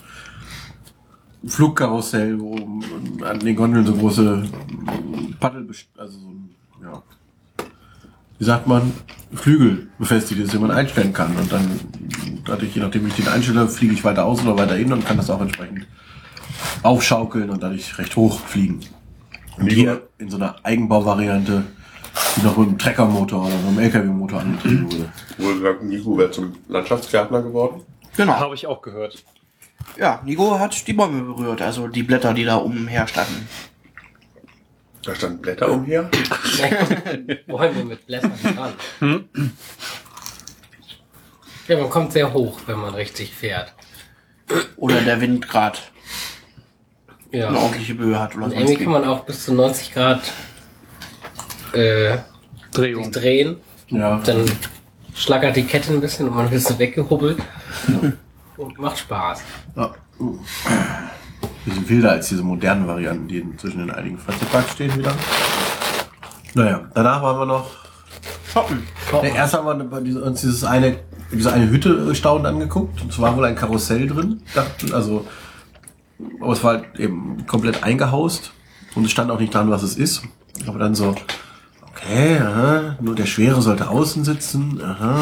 Flugkarussell, wo an den Gondeln so große Paddel, also so ein, ja, wie sagt man, Flügel befestigt ist, den man einstellen kann. Und dann, dadurch, je nachdem wie ich den einstelle, fliege ich weiter aus oder weiter in und kann das auch entsprechend aufschaukeln und dadurch recht hoch fliegen. Und hier in so einer Eigenbauvariante, die noch mit einem Treckermotor oder einem LKW-Motor angetrieben wurde. Wohl gesagt, Nico wäre zum Landschaftsgärtner geworden. Genau. Habe ich auch gehört. Ja, Nico hat die Bäume berührt, also die Blätter, die da umher standen. Da standen Blätter umher. Wir mit Blättern dran? Ja, man kommt sehr hoch, wenn man richtig fährt. Oder der Wind gerade Ja. eine ordentliche Böe hat oder irgendwie wie. kann man auch bis zu 90 Grad äh, sich Drehung. drehen. Ja, Dann schlackert die Kette ein bisschen und man ist so weggehubbelt. Und macht Spaß. ja. Bisschen wilder als diese modernen Varianten, die inzwischen in einigen Freizeitparks stehen wieder. Naja, danach waren wir noch Shoppen. Ja, erst haben wir uns dieses eine, diese eine Hütte staunend angeguckt. Und es war wohl ein Karussell drin. Dachten, also aber es war halt eben komplett eingehaust und es stand auch nicht dran, was es ist. Aber dann so, okay, aha, nur der Schwere sollte außen sitzen, aha,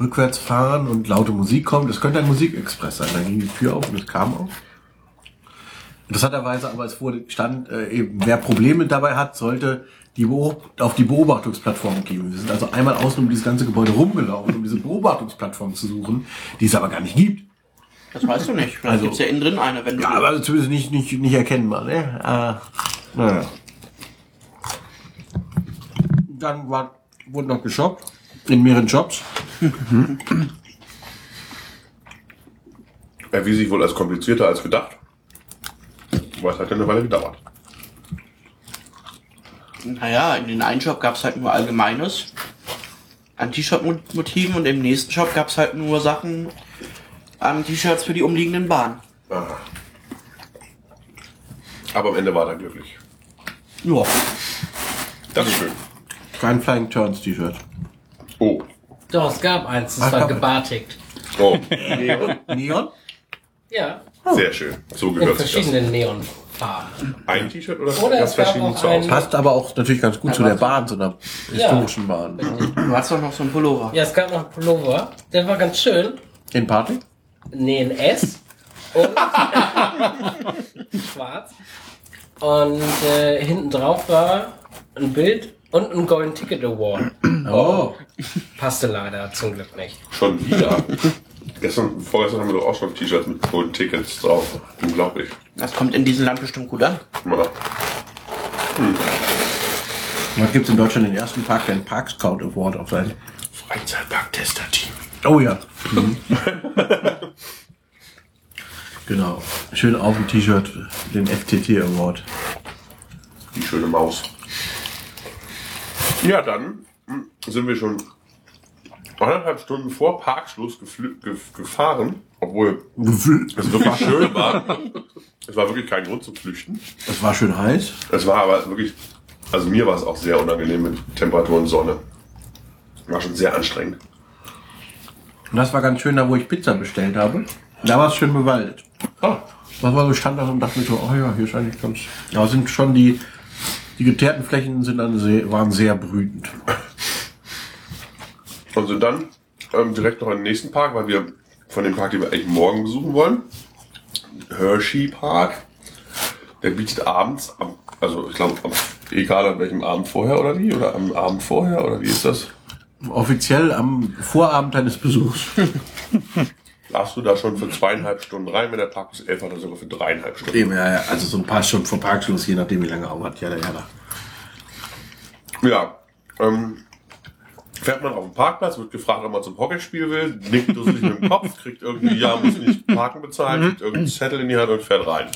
rückwärts fahren und laute Musik kommt. Das könnte ein Musikexpress sein. Dann ging die Tür auf und es kam auf. Interessanterweise aber es wurde stand äh, eben, wer Probleme dabei hat, sollte die auf die Beobachtungsplattform gehen. Wir sind also einmal außen um dieses ganze Gebäude rumgelaufen, um diese Beobachtungsplattform zu suchen, die es aber gar nicht gibt. Das weißt du nicht. Vielleicht Also- gibt's ja innen drin eine, wenn du. Ja, aber zumindest nicht, nicht, nicht erkennbar. Ne? Äh, naja. Dann war, wurde noch geshoppt. In mehreren Shops. Erwies sich wohl als komplizierter als gedacht. Aber es hat ja eine Weile gedauert. Naja, in den einen Shop gab's halt nur Allgemeines an T-Shirt-Motiven und im nächsten Shop gab's halt nur Sachen an T-Shirts für die umliegenden Bahnen. Aha. Aber am Ende war er glücklich. Ja. Das ist schön. Kein Flying Turns T-Shirt. Oh. Doch, es gab eins, das Ach, war gebartigt. Oh. Neon? Ja, Sehr schön. So in gehört sich das. verschiedenen Neonfarben. Ein T-Shirt oder, Oder ganz es gab verschieden auch zu ein- Hause? Passt aber auch natürlich ganz gut zu der Bahn, so einer historischen Bahn. Du hast doch noch so einen Pullover. Ja, es gab noch einen Pullover, der war ganz schön. In Party? Nee, ein S. Und schwarz. Und äh, hinten drauf war ein Bild und ein Golden Ticket Award. Oh. Passte leider zum Glück nicht. Schon wieder. Gestern, vorgestern haben wir doch auch schon T-Shirts mit Golden Tickets drauf. Unglaublich. Das kommt in diesem Land bestimmt gut an. Ja. Was gibt's in Deutschland den ersten Park, der einen Park Scout Award auf sein? Freizeitpark-Tester-Team. Oh ja. Mhm. genau. Schön auf dem T-Shirt den FTT Award. Die schöne Maus. Ja, dann hm, sind wir schon anderthalb Stunden vor Parkschluss gefahren, obwohl es wirklich schön war. Es war wirklich kein Grund zum Flüchten. Es war schön heiß. Es war aber wirklich, also mir war es auch sehr unangenehm mit Temperatur und Sonne. War schon sehr anstrengend. Und das war ganz schön, da wo ich Pizza bestellt habe. Da war es schön bewaldet. Ah, Das war so stand da und dachte mir so, oh ja, hier ist eigentlich ganz. Ja, sind schon die, die geteerten Flächen sind dann sehr, waren sehr brütend. und sind dann ähm, direkt noch in den nächsten Park, weil wir von dem Park, den wir eigentlich morgen besuchen wollen, Hershey Park, der bietet abends, also ich glaube, egal an welchem Abend vorher oder wie, oder am Abend vorher, oder wie ist das? Offiziell am Vorabend eines Besuchs. Darfst du da schon für zweieinhalb Stunden rein, wenn der Park bis elf hat, oder sogar für dreieinhalb Stunden? Eben, ja, ja, also so ein paar Stunden vor Parkschluss, je nachdem wie lange auf hat. Ja, ja, ja. Ja, ähm, fährt man auf den Parkplatz, wird gefragt, ob man zum Hockeyspiel will, nickt dusselig mit dem Kopf, kriegt irgendwie, ja, muss nicht parken bezahlen, kriegt irgendeinen Zettel in die Hand und fährt rein.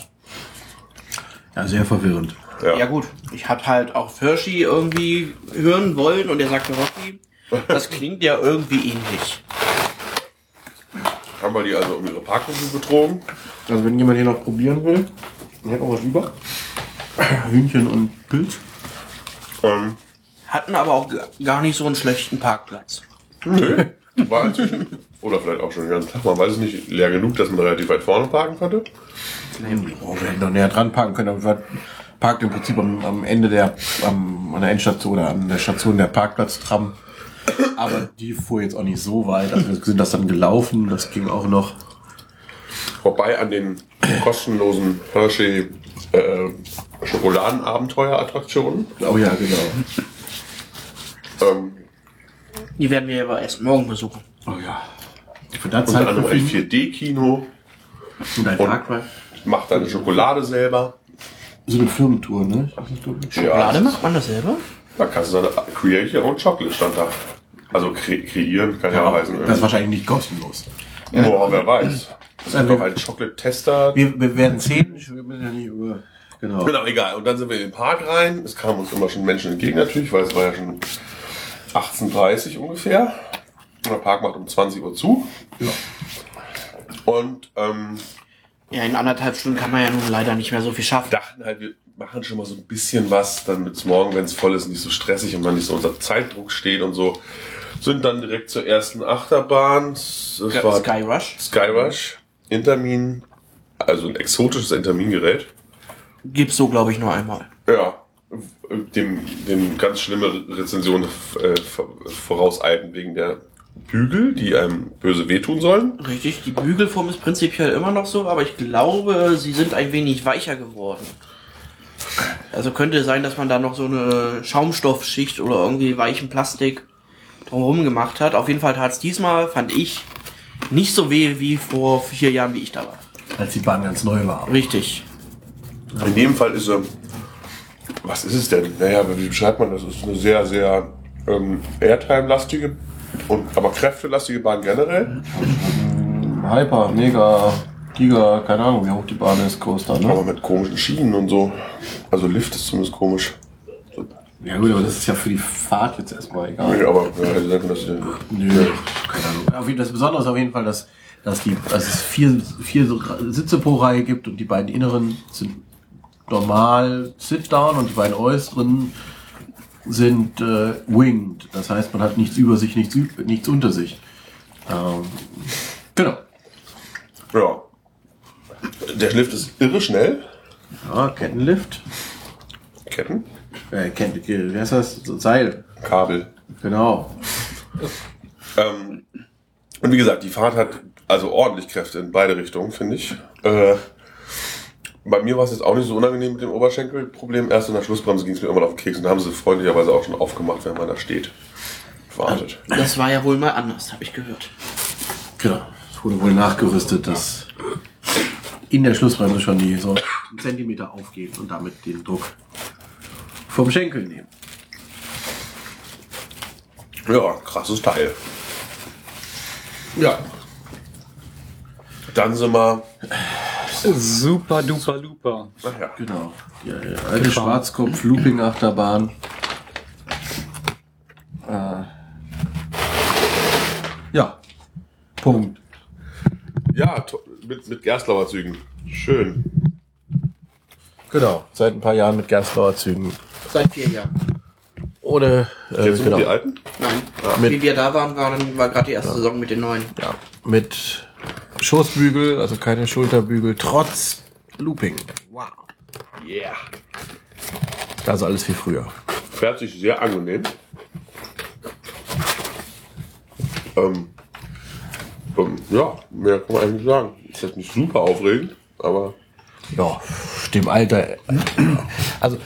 Ja, sehr verwirrend. Ja. Ja gut, ich hab halt auch Hirschi irgendwie hören wollen und er sagte Rocky, das klingt ja irgendwie ähnlich. Haben wir die also um ihre Parkgebühr betrogen? Also wenn jemand hier noch probieren will, ich hätte noch was über. Hühnchen und Pilz. Ähm, Hatten aber auch gar nicht so einen schlechten Parkplatz. nö, war inzwischen, oder vielleicht auch schon den ganzen Tag, man weiß es nicht, leer genug, dass man relativ weit vorne parken konnte. Oh, wir hätten noch näher dran parken können, aber wir parkt im Prinzip am, am Ende der, am, an der Endstation oder an der Station der Parkplatztram. Aber die fuhr jetzt auch nicht so weit. Also wir sind das dann gelaufen, das ging auch noch. Vorbei an den kostenlosen Hershey äh, Schokoladenabenteuer-Attraktionen. Oh ja, genau. Ähm, Die werden wir aber erst morgen besuchen. Oh ja. Für das unter Zeit anderem ein 4D-Kino, und ein Und- Parkway. macht deine Schokolade selber. So eine Firmentour, ne? Schokolade das- macht man das selber? Da kannst du dann Create Your Own Chocolate stand da. Also kre kreieren kann ja, auch heißen. Das ist wahrscheinlich nicht kostenlos. Boah, wer weiß. Es gibt wir- noch einen Chocolate-Tester. Wir, wir werden sehen. Ich will ja nicht über. Genau. Genau, egal. Und dann sind wir in den Park rein. Es kamen uns immer schon Menschen entgegen natürlich, weil es war ja schon 18.30 ungefähr. Und der Park macht um 20 Uhr zu. Und ähm, Ja, in anderthalb Stunden kann man ja nun leider nicht mehr so viel schaffen. dachten halt, wir machen schon mal so ein bisschen was, damit es morgen, wenn es voll ist, nicht so stressig und man nicht so unter Zeitdruck steht und so. Sind dann direkt zur ersten Achterbahn. Das war Sky Rush. Skyrush, Intermin, also ein exotisches Intermingerät. Gibt's so, glaube ich, nur einmal. Ja, dem, dem ganz schlimme Rezensionen äh, vorauseilten wegen der Bügel, die einem böse wehtun sollen. Richtig, die Bügelform ist prinzipiell immer noch so, aber ich glaube, sie sind ein wenig weicher geworden. Also könnte sein, dass man da noch so eine Schaumstoffschicht oder irgendwie weichen Plastik drumherum gemacht hat. Auf jeden Fall tat es diesmal, fand ich, nicht so weh wie vor vier Jahren, wie ich da war. Als die Bahn ganz neu war. Richtig. In dem Fall ist er. Was ist es denn? Naja, wie beschreibt man das? Es ist eine sehr, sehr ähm, Airtime-lastige und aber kräftelastige Bahn generell. Hyper, Mega, Giga, keine Ahnung, wie hoch die Bahn ist, Coaster, ne? Aber mit komischen Schienen und so. Also Lift ist zumindest komisch. Ja gut, aber das ist ja für die Fahrt jetzt erstmal egal. Nee, aber ja, die sagen, dass die, Nö, keine Ahnung. Auf jeden, das Besondere ist auf jeden Fall, dass, dass, die, dass es vier, vier Sitze pro Reihe gibt und die beiden inneren sind normal Sit-Down und die beiden äußeren sind äh, winged. Das heißt, man hat nichts über sich, nichts, nichts unter sich. Ähm, genau. ja. Der Lift ist irre schnell. Ja, Kettenlift. Ketten, Äh, Ketten, wie heißt das? So Seil. Kabel. Genau. Ähm, und wie gesagt, die Fahrt hat also ordentlich Kräfte in beide Richtungen, finde ich. Äh, bei mir war es jetzt auch nicht so unangenehm mit dem Oberschenkelproblem. Erst in der Schlussbremse ging es mir immer auf den Keks und da haben sie freundlicherweise auch schon aufgemacht, wenn man da steht. Wartet. Das war ja wohl mal anders, habe ich gehört. Genau. Es wurde wohl nachgerüstet, dass in der Schlussbremse schon die so einen Zentimeter aufgeht und damit den Druck vom Schenkel nehmen. Ja, krasses Teil. Ja. Dann sind wir. Super duper duper. Ach ja. Genau. Die äh, alte Schwarzkopf-Looping-Achterbahn. Äh, ja. Punkt. Ja, mit, mit Gerstlauer Zügen. Schön. Genau. Seit ein paar Jahren mit Gerstlauer Zügen. Seit vier Jahren. Ohne, äh, genau. die alten? Nein. Mit- Wie wir da waren, war, dann- war gerade die erste Saison mit den neuen. Ja. Mit Schoßbügel, also keine Schulterbügel, trotz Looping. Wow. Yeah. Also alles wie früher. Fährt sich sehr angenehm. Ähm, ähm, ja, mehr kann man eigentlich nicht sagen. Ist jetzt nicht super aufregend, aber Ja, dem Alter. Also,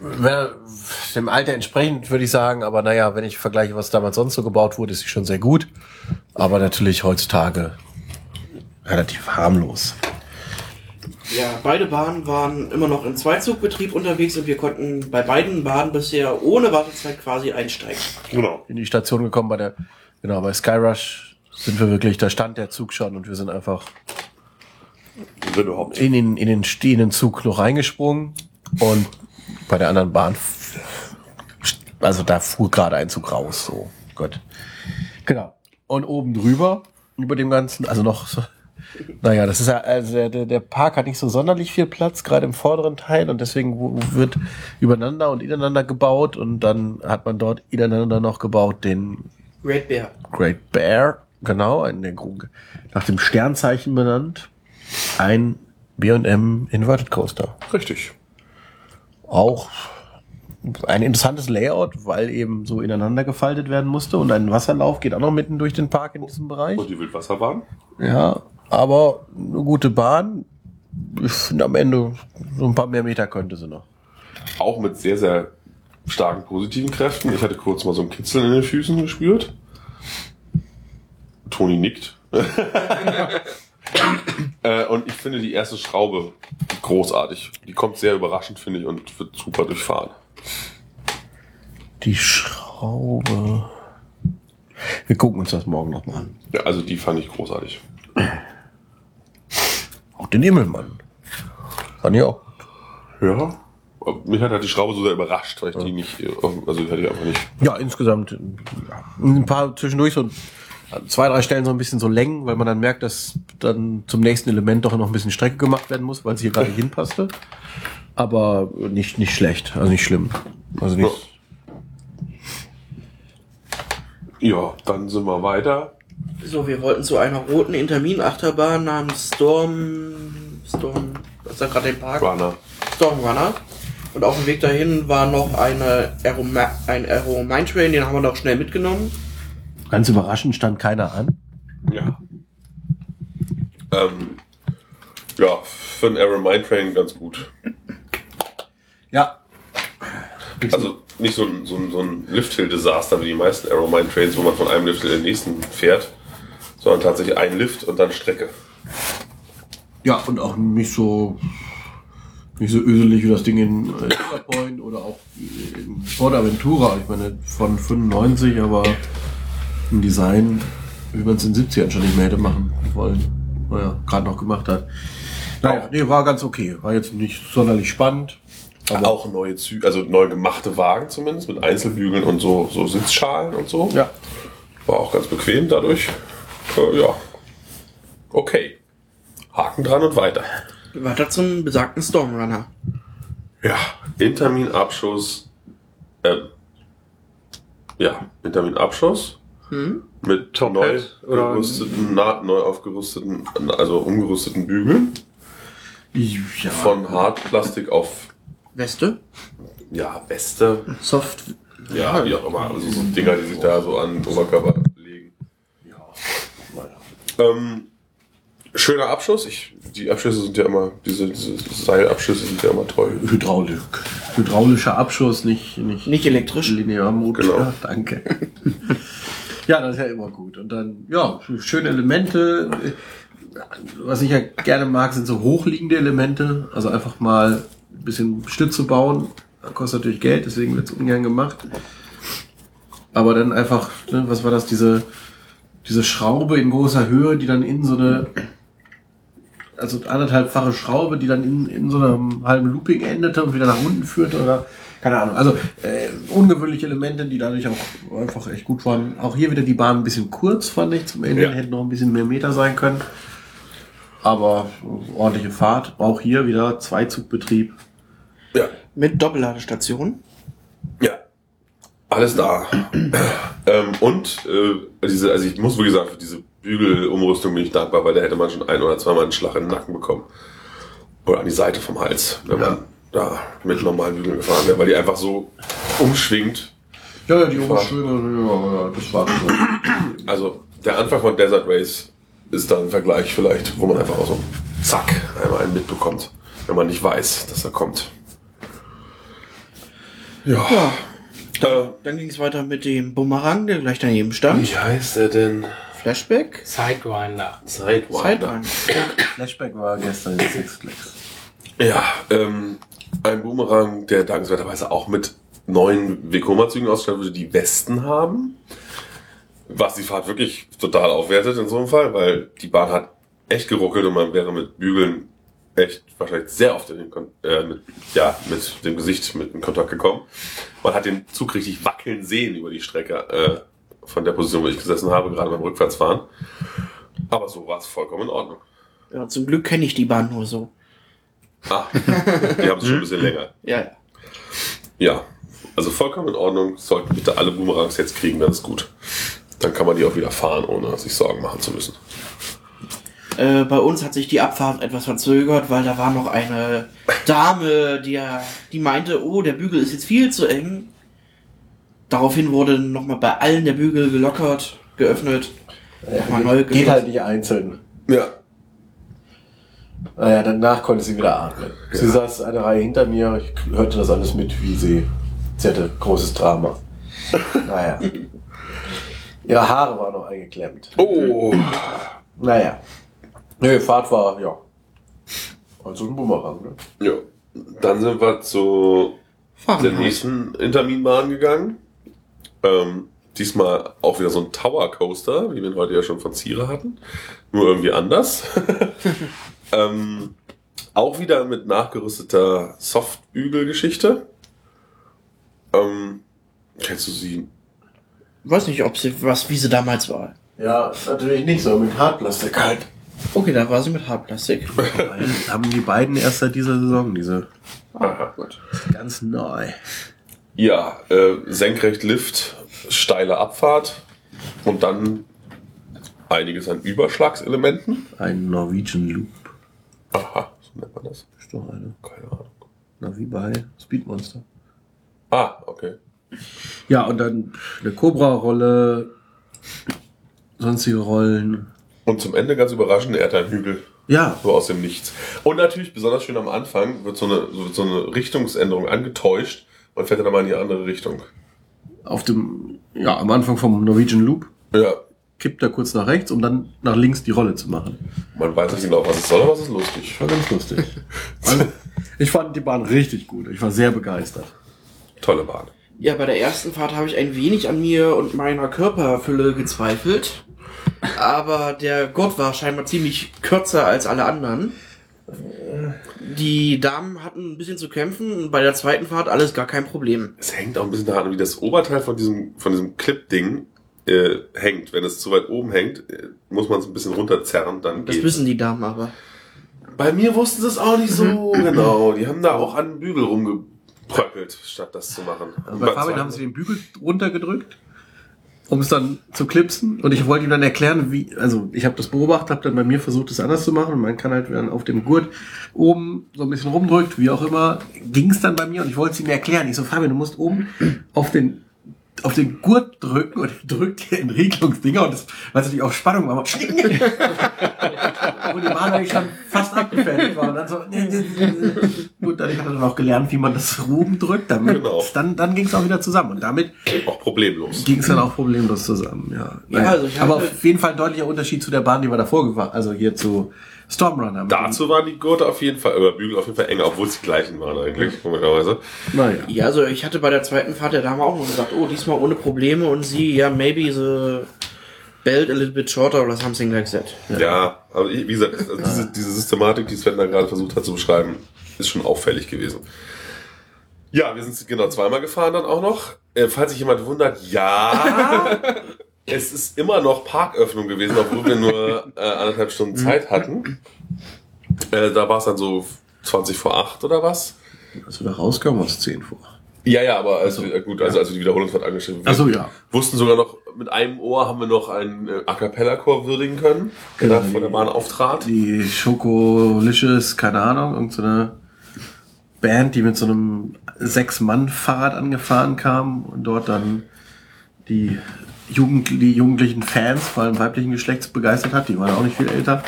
wenn, dem Alter entsprechend würde ich sagen, aber naja, wenn ich vergleiche, was damals sonst so gebaut wurde, ist sie schon sehr gut. Aber natürlich heutzutage relativ harmlos. Ja, beide Bahnen waren immer noch im Zweizugbetrieb unterwegs und wir konnten bei beiden Bahnen bisher ohne Wartezeit quasi einsteigen. genau. In die Station gekommen bei der, genau, bei Skyrush sind wir wirklich, da stand der Zug schon und wir sind einfach Wenn überhaupt. in den, in den stehenden Zug noch reingesprungen und bei der anderen Bahn, also da fuhr gerade ein Zug raus, so, Gott. Genau. Und oben drüber, über dem Ganzen, also noch so, naja, das ist ja, also der, der, Park hat nicht so sonderlich viel Platz, gerade im vorderen Teil und deswegen wird übereinander und ineinander gebaut und dann hat man dort ineinander noch gebaut den Great Bear. Great Bear, genau, in der nach dem Sternzeichen benannt. Ein B&M Inverted Coaster. Richtig. Auch ein interessantes Layout, weil eben so ineinander gefaltet werden musste und ein Wasserlauf geht auch noch mitten durch den Park in diesem Bereich. Und die Wildwasserbahn? Ja, aber eine gute Bahn. Ich finde am Ende so ein paar mehr Meter könnte sie noch. Auch mit sehr, sehr starken positiven Kräften. Ich hatte kurz mal so ein Kitzeln in den Füßen gespürt. Toni nickt. äh, und ich finde die erste Schraube großartig. Die kommt sehr überraschend, finde ich, und wird super durchfahren. Die Schraube. Wir gucken uns das morgen noch mal an. Ja, also die fand ich großartig. Auch den Himmelmann. Fand ich auch. Ja. Mich hat halt die Schraube so sehr überrascht, weil ich die nicht, also die hatte ich einfach nicht. Ja, insgesamt ja, ein paar zwischendurch so an zwei, drei Stellen so ein bisschen so Längen, weil man dann merkt, dass dann zum nächsten Element doch noch ein bisschen Strecke gemacht werden muss, weil es hier gerade hinpasste. Aber nicht, nicht schlecht, also nicht schlimm. Also nicht. Ja, dann sind wir weiter. So, wir wollten zu einer roten Intermin-Achterbahn namens Storm Storm, was ist da gerade den Park? Runner. Storm Runner. Und auf dem Weg dahin war noch eine Aero, ein Aero Mine Train, den haben wir noch schnell mitgenommen. Ganz überraschend stand keiner an. Ja. Ähm, ja, für ein Aero Mine Train ganz gut. Ja. Also nicht so ein, so ein, so ein Lift-Hill-Desaster wie die meisten Aero Mine Trains, wo man von einem Lift in den nächsten fährt, sondern tatsächlich ein Lift und dann Strecke. Ja, und auch nicht so nicht so öselig wie das Ding in äh, Point oder auch in Ford Aventura. Ich meine, von 95, aber ein Design, wie man es in den 70ern schon nicht mehr hätte machen wollen. Naja, gerade noch gemacht hat. Naja, nee, war ganz okay. War jetzt nicht sonderlich spannend. Aber auch neue Züge, also neu gemachte Wagen zumindest, mit Einzelbügeln und so, so Sitzschalen und so. Ja. War auch ganz bequem dadurch. Äh, ja. Okay. Haken dran und weiter. Weiter zum besagten Stormrunner. Ja, Intermin-Abschuss. Ähm, ja, Intermin-Abschuss. Mit Top neu, Hat gerüsteten, na, neu aufgerüsteten, also umgerüsteten Bügeln. Ja. Von Hartplastik auf, Weste? ja, Weste. Soft. Ja, wie auch immer. Also so Dinger, die sich da so an den Oberkörper legen. Ähm, schöner Abschuss. Ich, die Abschüsse sind ja immer, diese, diese Seilabschüsse sind ja immer toll. Hydraulik. Hydraulischer Abschuss, nicht, nicht, Nicht elektrisch. Linearmotor. Genau. Ja, danke. ja, das ist ja immer gut. Und dann, ja, schöne Elemente. Was ich ja gerne mag, sind so hochliegende Elemente. Also einfach mal ein bisschen Stütze bauen. Das kostet natürlich Geld, deswegen wird es ungern gemacht. Aber dann einfach, ne, was war das, diese, diese Schraube in großer Höhe, die dann in so eine, also anderthalbfache Schraube, die dann in, in so einem halben Looping endete und wieder nach unten führte oder keine Ahnung. Also äh, ungewöhnliche Elemente, die dadurch auch einfach echt gut waren. Auch hier wieder die Bahn ein bisschen kurz, fand ich. Zum Ende Ja. hätte noch ein bisschen mehr Meter sein können. Aber ordentliche Fahrt. Auch hier wieder Zweizugbetrieb. Ja. Mit Doppelladestation. Ja. Alles da. ähm, und äh, diese, also ich muss wirklich sagen, für diese Bügelumrüstung bin ich dankbar, weil da hätte man schon ein oder zweimal einen Schlag in den Nacken bekommen. Oder an die Seite vom Hals, wenn man da mit normalen Bügeln gefahren wäre, weil die einfach so umschwingt. Ja, die Oberschwinge, ja, ja, das war so. Also der Anfang von Desert Race ist da ein Vergleich vielleicht, wo man einfach auch so zack einmal einen mitbekommt, wenn man nicht weiß, dass er kommt. Ja. Ja. Äh, Dann ging es weiter mit dem Bumerang, der gleich daneben stand. wie heißt er denn? Flashback. Sidewinder. Sidewinder. Sideline. Flashback war gestern in Six Flags. Ja, ähm, ein Boomerang, der dankenswerterweise auch mit neuen Vekoma-Zügen ausgestattet wurde, die Westen haben. Was die Fahrt wirklich total aufwertet in so einem Fall, weil die Bahn hat echt geruckelt und man wäre mit Bügeln echt wahrscheinlich sehr oft in den Kon äh, mit, ja, mit dem Gesicht mit in Kontakt gekommen. Man hat den Zug richtig wackeln sehen über die Strecke äh, von der Position, wo ich gesessen habe, gerade beim Rückwärtsfahren. Aber so war es vollkommen in Ordnung. Ja, zum Glück kenne ich die Bahn nur so. Ah, die haben es schon ein bisschen länger. Ja, ja. Ja, also vollkommen in Ordnung. Sollten bitte alle Boomerangs jetzt kriegen, dann ist gut. Dann kann man die auch wieder fahren, ohne sich Sorgen machen zu müssen. Äh, bei uns hat sich die Abfahrt etwas verzögert, weil da war noch eine Dame, die, ja- die meinte, oh, der Bügel ist jetzt viel zu eng. Daraufhin wurde nochmal bei allen der Bügel gelockert, geöffnet, nochmal neu Geht halt nicht einzeln. Ja. Naja, danach konnte sie wieder atmen. Sie saß eine Reihe hinter mir, ich hörte das alles mit, wie sie. Sie hatte großes Drama. Naja. Ihre Haare waren noch eingeklemmt. Oh. Naja. Nö, Fahrt war, ja. Also ein Bumerang, ne? Ja. Dann sind wir zu der Fahrenheit. nächsten Interminbahn gegangen. Ähm, diesmal auch wieder so ein Tower Coaster, wie wir ihn heute ja schon von Zierer hatten. Nur irgendwie anders. ähm, auch wieder mit nachgerüsteter Softbügelgeschichte. Ähm, kennst du sie? weiß nicht, ob sie, was, wie sie damals war. Ja, natürlich nicht so, mit Hartplastik halt. Okay, da war sie mit Hartplastik. Haben die beiden erst seit dieser Saison, diese Aha. ganz neu. Ja, äh, Senkrechtlift, steile Abfahrt und dann einiges an Überschlagselementen. Ein Norwegian Loop. Aha, So nennt man das. Ist doch eine. Keine Ahnung. Na, wie bei Speedmonster. Ah, okay. Ja, und dann eine Cobra-Rolle, sonstige Rollen. Und zum Ende ganz überraschend, er hat einen Hügel. Ja, So aus dem Nichts. Und natürlich besonders schön am Anfang wird so eine, wird so eine Richtungsänderung angetäuscht und fährt dann mal in die andere Richtung. auf dem, ja, am Anfang vom Norwegian Loop Ja, kippt er kurz nach rechts, um dann nach links die Rolle zu machen. man weiß nicht genau, was es soll, aber es ist lustig. War ganz lustig. Also, ich fand die Bahn richtig gut. Ich war sehr begeistert. Tolle Bahn. Ja, bei der ersten Fahrt habe ich ein wenig an mir und meiner Körperfülle gezweifelt. Aber der Gurt war scheinbar ziemlich kürzer als alle anderen. Die Damen hatten ein bisschen zu kämpfen und bei der zweiten Fahrt alles gar kein Problem. Es hängt auch ein bisschen daran, wie das Oberteil von diesem, von diesem Clip-Ding äh, hängt. Wenn es zu weit oben hängt, äh, muss man es ein bisschen runterzerren, dann Das geht's. wissen die Damen aber. Bei mir wussten sie es auch nicht so genau. Die haben da auch an den Bügel rumgebröckelt, statt das zu machen. Also bei Fabian haben sie den Bügel runtergedrückt, um es dann zu klipsen. Und ich wollte ihm dann erklären, wie, also ich habe das beobachtet, habe dann bei mir versucht, es anders zu machen. Und man kann halt, wenn man auf dem Gurt oben so ein bisschen rumdrückt, wie auch immer, ging es dann bei mir und ich wollte es ihm erklären. Ich so, Fabian, du musst oben auf den auf den Gurt drücken und drückt den Regelungsdinger und das, weil es natürlich auf Spannung war, und die Bahn eigentlich schon fast abgefertigt war. Und dann so, gut, dadurch hat er dann auch gelernt, wie man das oben drückt. Damit, Genau. Dann, dann ging es auch wieder zusammen. Und damit Auch problemlos. ging es dann auch problemlos zusammen, ja. Ja, also ich Aber auf jeden Fall ein deutlicher Unterschied zu der Bahn, die wir davor gefahren also hier zu Stormrunner. Dazu waren die Gurte auf jeden Fall, oder Bügel auf jeden Fall enger, obwohl es die gleichen waren eigentlich, komischerweise. Naja. Ja, also ich hatte bei der zweiten Fahrt der Dame auch noch gesagt, oh, diesmal ohne Probleme und sie, ja, maybe the belt a little bit shorter oder something like that. Ja, aber ich, wie gesagt, also diese, diese Systematik, die Sven da gerade versucht hat zu beschreiben, ist schon auffällig gewesen. Ja, wir sind genau zweimal gefahren dann auch noch. Äh, falls sich jemand wundert, ja, es ist immer noch Parköffnung gewesen, obwohl wir nur äh, anderthalb Stunden Zeit hatten. Äh, da war es dann so 20 vor 8 oder was? Als wir da rauskamen, war es 10 vor. Ja, ja, aber als wir, äh, gut, also als wir die Wiederholungsfahrt angeschrieben Ach so, ja. wussten sogar noch, mit einem Ohr haben wir noch einen äh, A Cappella-Chor würdigen können, der Genau. da vor der Bahn auftrat. Die Schokolicious, keine Ahnung, irgendeine Band, die mit so einem Sechs-Mann-Fahrrad angefahren kam und dort dann die, Jugend, die jugendlichen Fans, vor allem weiblichen Geschlechts, begeistert hat. Die waren auch nicht viel älter.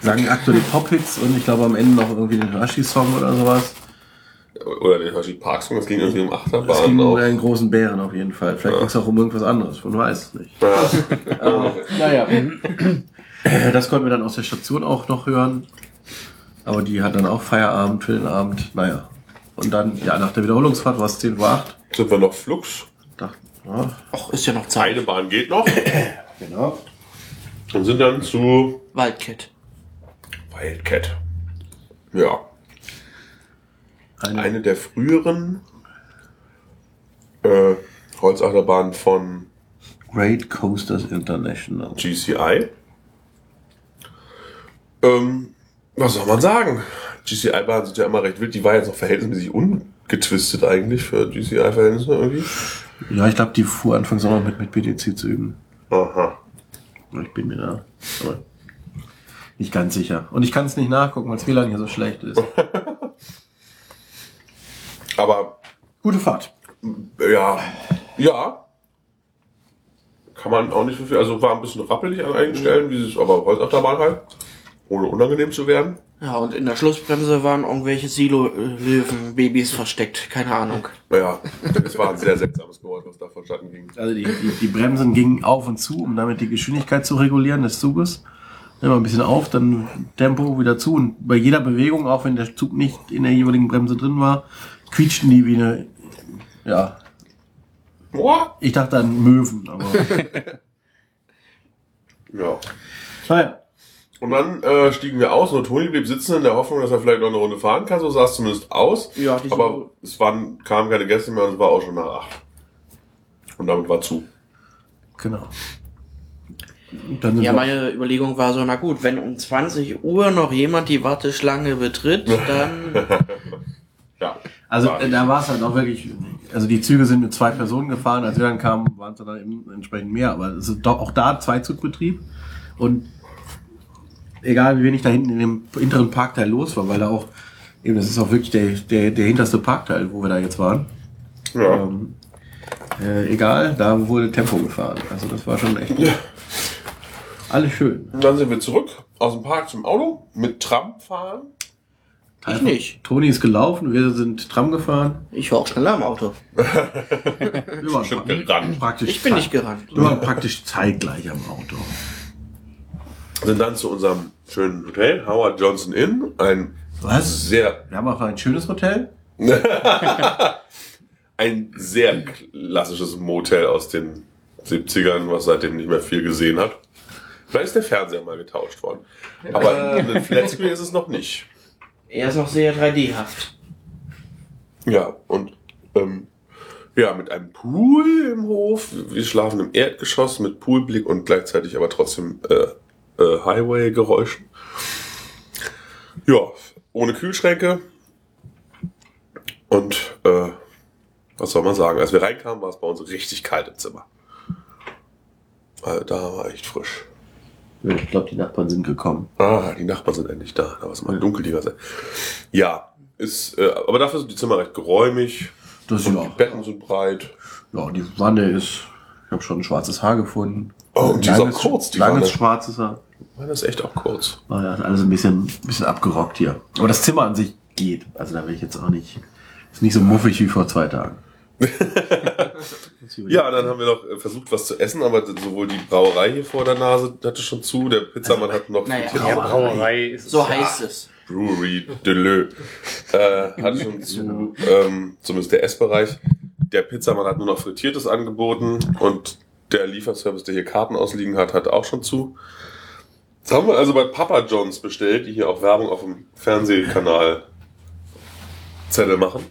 Sangen aktuelle Pop-Hits und ich glaube am Ende noch irgendwie den Hershey-Song oder sowas. Oder den Hershey Park Song, das ging irgendwie um Es Achterbahn ging um einen großen Bären auf jeden Fall. Vielleicht ging es auch um irgendwas anderes, man weiß es nicht. Ja. Naja. Äh, Das konnten wir dann aus der Station auch noch hören. Aber die hat dann auch Feierabend für den Abend. Naja. Und dann, ja, nach der Wiederholungsfahrt war es 10 Uhr 8. Sind wir noch Flux? Ach, ist ja noch Zeit. Eine Bahn geht noch. genau. Und sind dann zu Wildcat. Wildcat. Ja. Eine, Eine der früheren äh, Holzachterbahnen von Great Coasters International. GCI. Ähm, was soll man sagen? GCI-Bahnen sind ja immer recht wild. Die war jetzt noch verhältnismäßig ungetwistet eigentlich für GCI-Verhältnisse irgendwie. Ja, ich glaube, die fuhr anfangs auch noch mit, mit BTC-Zügen. Aha. Ich bin mir da aber nicht ganz sicher. Und ich kann es nicht nachgucken, weil das WLAN hier so schlecht ist. Aber Gute Fahrt. ja, ja. Kann man auch nicht so viel. Also war ein bisschen rappelig an einigen Stellen, dieses, aber Holzachterbahn halt. Ohne unangenehm zu werden. Ja, und in der Schlussbremse waren irgendwelche Silo-Löwen-Babys versteckt. Keine Ahnung. Naja, es war ein sehr seltsames Geräusch, was da vonstatten ging. Also die, die, die Bremsen gingen auf und zu, um damit die Geschwindigkeit zu regulieren des Zuges. Immer ein bisschen auf, dann Tempo wieder zu. Und bei jeder Bewegung, auch wenn der Zug nicht in der jeweiligen Bremse drin war, quietschten die wie eine, ja, Boah. ich dachte an Möwen, aber Ja. naja. Und dann äh, stiegen wir aus und Toni blieb sitzen in der Hoffnung, dass er vielleicht noch eine Runde fahren kann. So sah es zumindest aus. Ja, die aber sind- es waren, kamen keine Gäste mehr und es war auch schon nach acht. Und damit war zu. Genau. Und dann sind Ja, meine Überlegung war so, na gut, wenn um 20 Uhr noch jemand die Warteschlange betritt, dann... Ja. Also War- äh, da war es halt auch wirklich, also die Züge sind mit zwei Personen gefahren, als wir dann kamen, waren es dann eben entsprechend mehr, aber es ist doch auch da Zweizugbetrieb und egal wie wenig da hinten in dem hinteren Parkteil los war, weil da auch, eben, das ist auch wirklich der, der, der hinterste Parkteil, wo wir da jetzt waren. Ja. Ähm, äh, egal, da wurde Tempo gefahren. Also das war schon echt alles schön. Und dann sind wir zurück aus dem Park zum Auto mit Tram fahren. Ich nicht. Toni ist gelaufen, wir sind Tram gefahren. Ich war auch schneller am Auto. Wir waren Stimmt, gerannt. praktisch Ich bin nicht gerannt. Wir waren praktisch zeitgleich am Auto. Sind dann zu unserem schönen Hotel, Howard Johnson Inn. Ein Was? sehr, Wir haben auch ein schönes Hotel. ein sehr klassisches Motel aus den 70ern, was seitdem nicht mehr viel gesehen hat. Vielleicht ist der Fernseher mal getauscht worden. Aber ein Flatscreen ist es noch nicht. Er ist noch sehr 3D-haft. Ja, und ähm, ja, mit einem Pool im Hof. Wir schlafen im Erdgeschoss mit Poolblick und gleichzeitig aber trotzdem äh, äh, Highway-Geräuschen. Ja, ohne Kühlschränke. Und äh, was soll man sagen? Als wir reinkamen, war es bei uns richtig kalt im Zimmer. Also, da war echt frisch. Ich glaube, die Nachbarn sind gekommen. Ah, die Nachbarn sind endlich da. Da war es mal dunkel die ganze Zeit. Ja, ist, äh, aber dafür sind die Zimmer recht geräumig. Das Und ja die. Betten sind breit. Ja, die Wanne ist. Ich habe schon ein schwarzes Haar gefunden. Oh, und die ist auch kurz, die Langes Wanne. schwarzes Haar. Meine ist echt auch kurz. War ja alles ein bisschen, bisschen abgerockt hier. Aber das Zimmer an sich geht. Also da will ich jetzt auch nicht. Ist nicht so muffig wie vor zwei Tagen. Ja, dann haben wir noch äh, versucht, was zu essen, aber sowohl die Brauerei hier vor der Nase hatte schon zu, der Pizzamann hat noch Naja, aber- Brauerei ist So heißt es. Brewery Deleu äh, hat schon zu, ähm, zumindest der Essbereich. Der Pizzamann hat nur noch Frittiertes angeboten und der Lieferservice, der hier Karten ausliegen hat, hat auch schon zu. Das haben wir also bei Papa John's bestellt, die hier auch Werbung auf dem Fernsehkanal Zettel machen.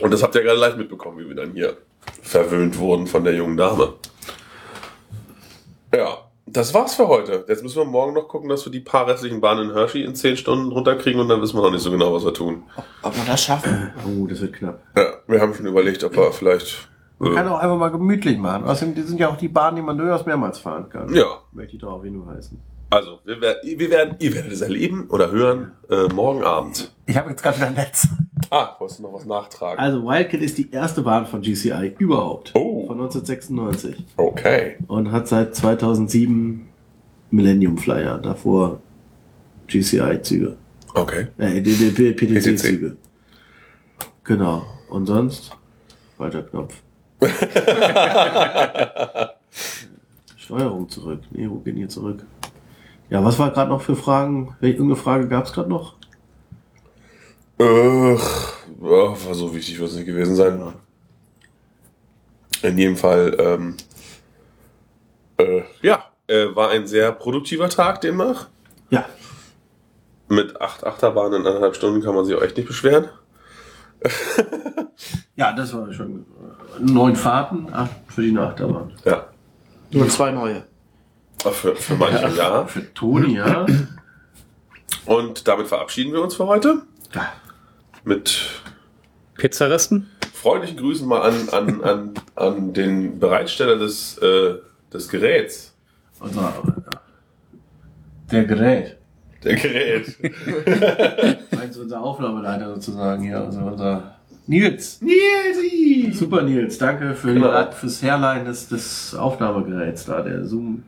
Und das habt ihr gerade live mitbekommen, wie wir dann hier verwöhnt wurden von der jungen Dame. Ja, das war's für heute. Jetzt müssen wir morgen noch gucken, dass wir die paar restlichen Bahnen in Hershey in 10 Stunden runterkriegen und dann wissen wir noch nicht so genau, was wir tun. Ob wir das schaffen? Oh, das wird knapp. Ja, wir haben schon überlegt, ob wir vielleicht. Man kann auch einfach mal gemütlich machen. Außerdem sind ja auch die Bahnen, die man durchaus mehrmals fahren kann. ja, Möchte ich darauf hinweisen. also, wir, wir werden, ihr werdet es erleben oder hören äh, morgen Abend. Ich habe jetzt gerade wieder ein Netz. Ah, wolltest du noch was nachtragen? Also Wildcat ist die erste Bahn von GCI überhaupt. Oh. Von 1996. Okay. Und hat seit 2007 Millennium Flyer. Davor GCI-Züge. Okay. Äh, PTC-Züge. Genau. Und sonst? Weiter Knopf. Steuerung zurück. Nee, wo gehen hier zurück? Ja, was war gerade noch für Fragen? Welche irgendeine Frage gab es gerade noch? Ach, war so wichtig, wird es nicht gewesen sein. In jedem Fall, ähm, äh, ja, äh, war ein sehr produktiver Tag demnach. Ja. Mit acht Achterbahnen in anderthalb Stunden kann man sich auch echt nicht beschweren. Ja, das war schon äh, neun Fahrten, acht für die Achterbahn. Ja. Nur zwei neue. Auch Für, für manche ja. Für Toni, ja. Und damit verabschieden wir uns für heute. ja. Mit Pizzaresten? freundlichen Grüßen mal an, an, an, an den Bereitsteller des, äh, des Geräts. Unser, der Gerät. Der Gerät. Meinst du unser Aufnahmeleiter sozusagen hier, also unser Nils. Nilsi! Super Nils, danke für Genau. die, fürs Herleihen des, des Aufnahmegeräts da. Der Zoom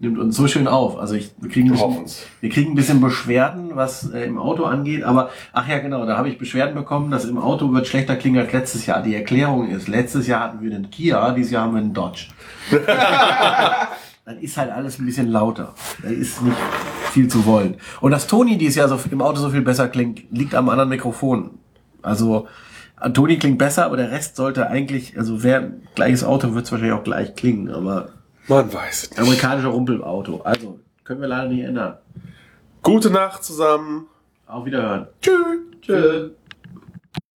nimmt uns so schön auf. Also ich, wir kriegen, ein bisschen, wir kriegen ein bisschen Beschwerden, was äh, im Auto angeht, aber ach ja genau, da habe ich Beschwerden bekommen, dass im Auto wird schlechter klingen als letztes Jahr. Die Erklärung ist, letztes Jahr hatten wir einen Kia, dieses Jahr haben wir einen Dodge. dann ist halt alles ein bisschen lauter. Da ist nicht viel zu wollen. Und dass Toni dieses Jahr so im Auto so viel besser klingt, liegt am anderen Mikrofon. Also Toni klingt besser, aber der Rest sollte eigentlich, also wer gleiches Auto wird es wahrscheinlich auch gleich klingen, aber Man weiß es nicht. amerikanischer Rumpelauto. Also können wir leider nicht ändern. Gute Nacht zusammen. Auf Wiederhören. Tschüss. Tschüss.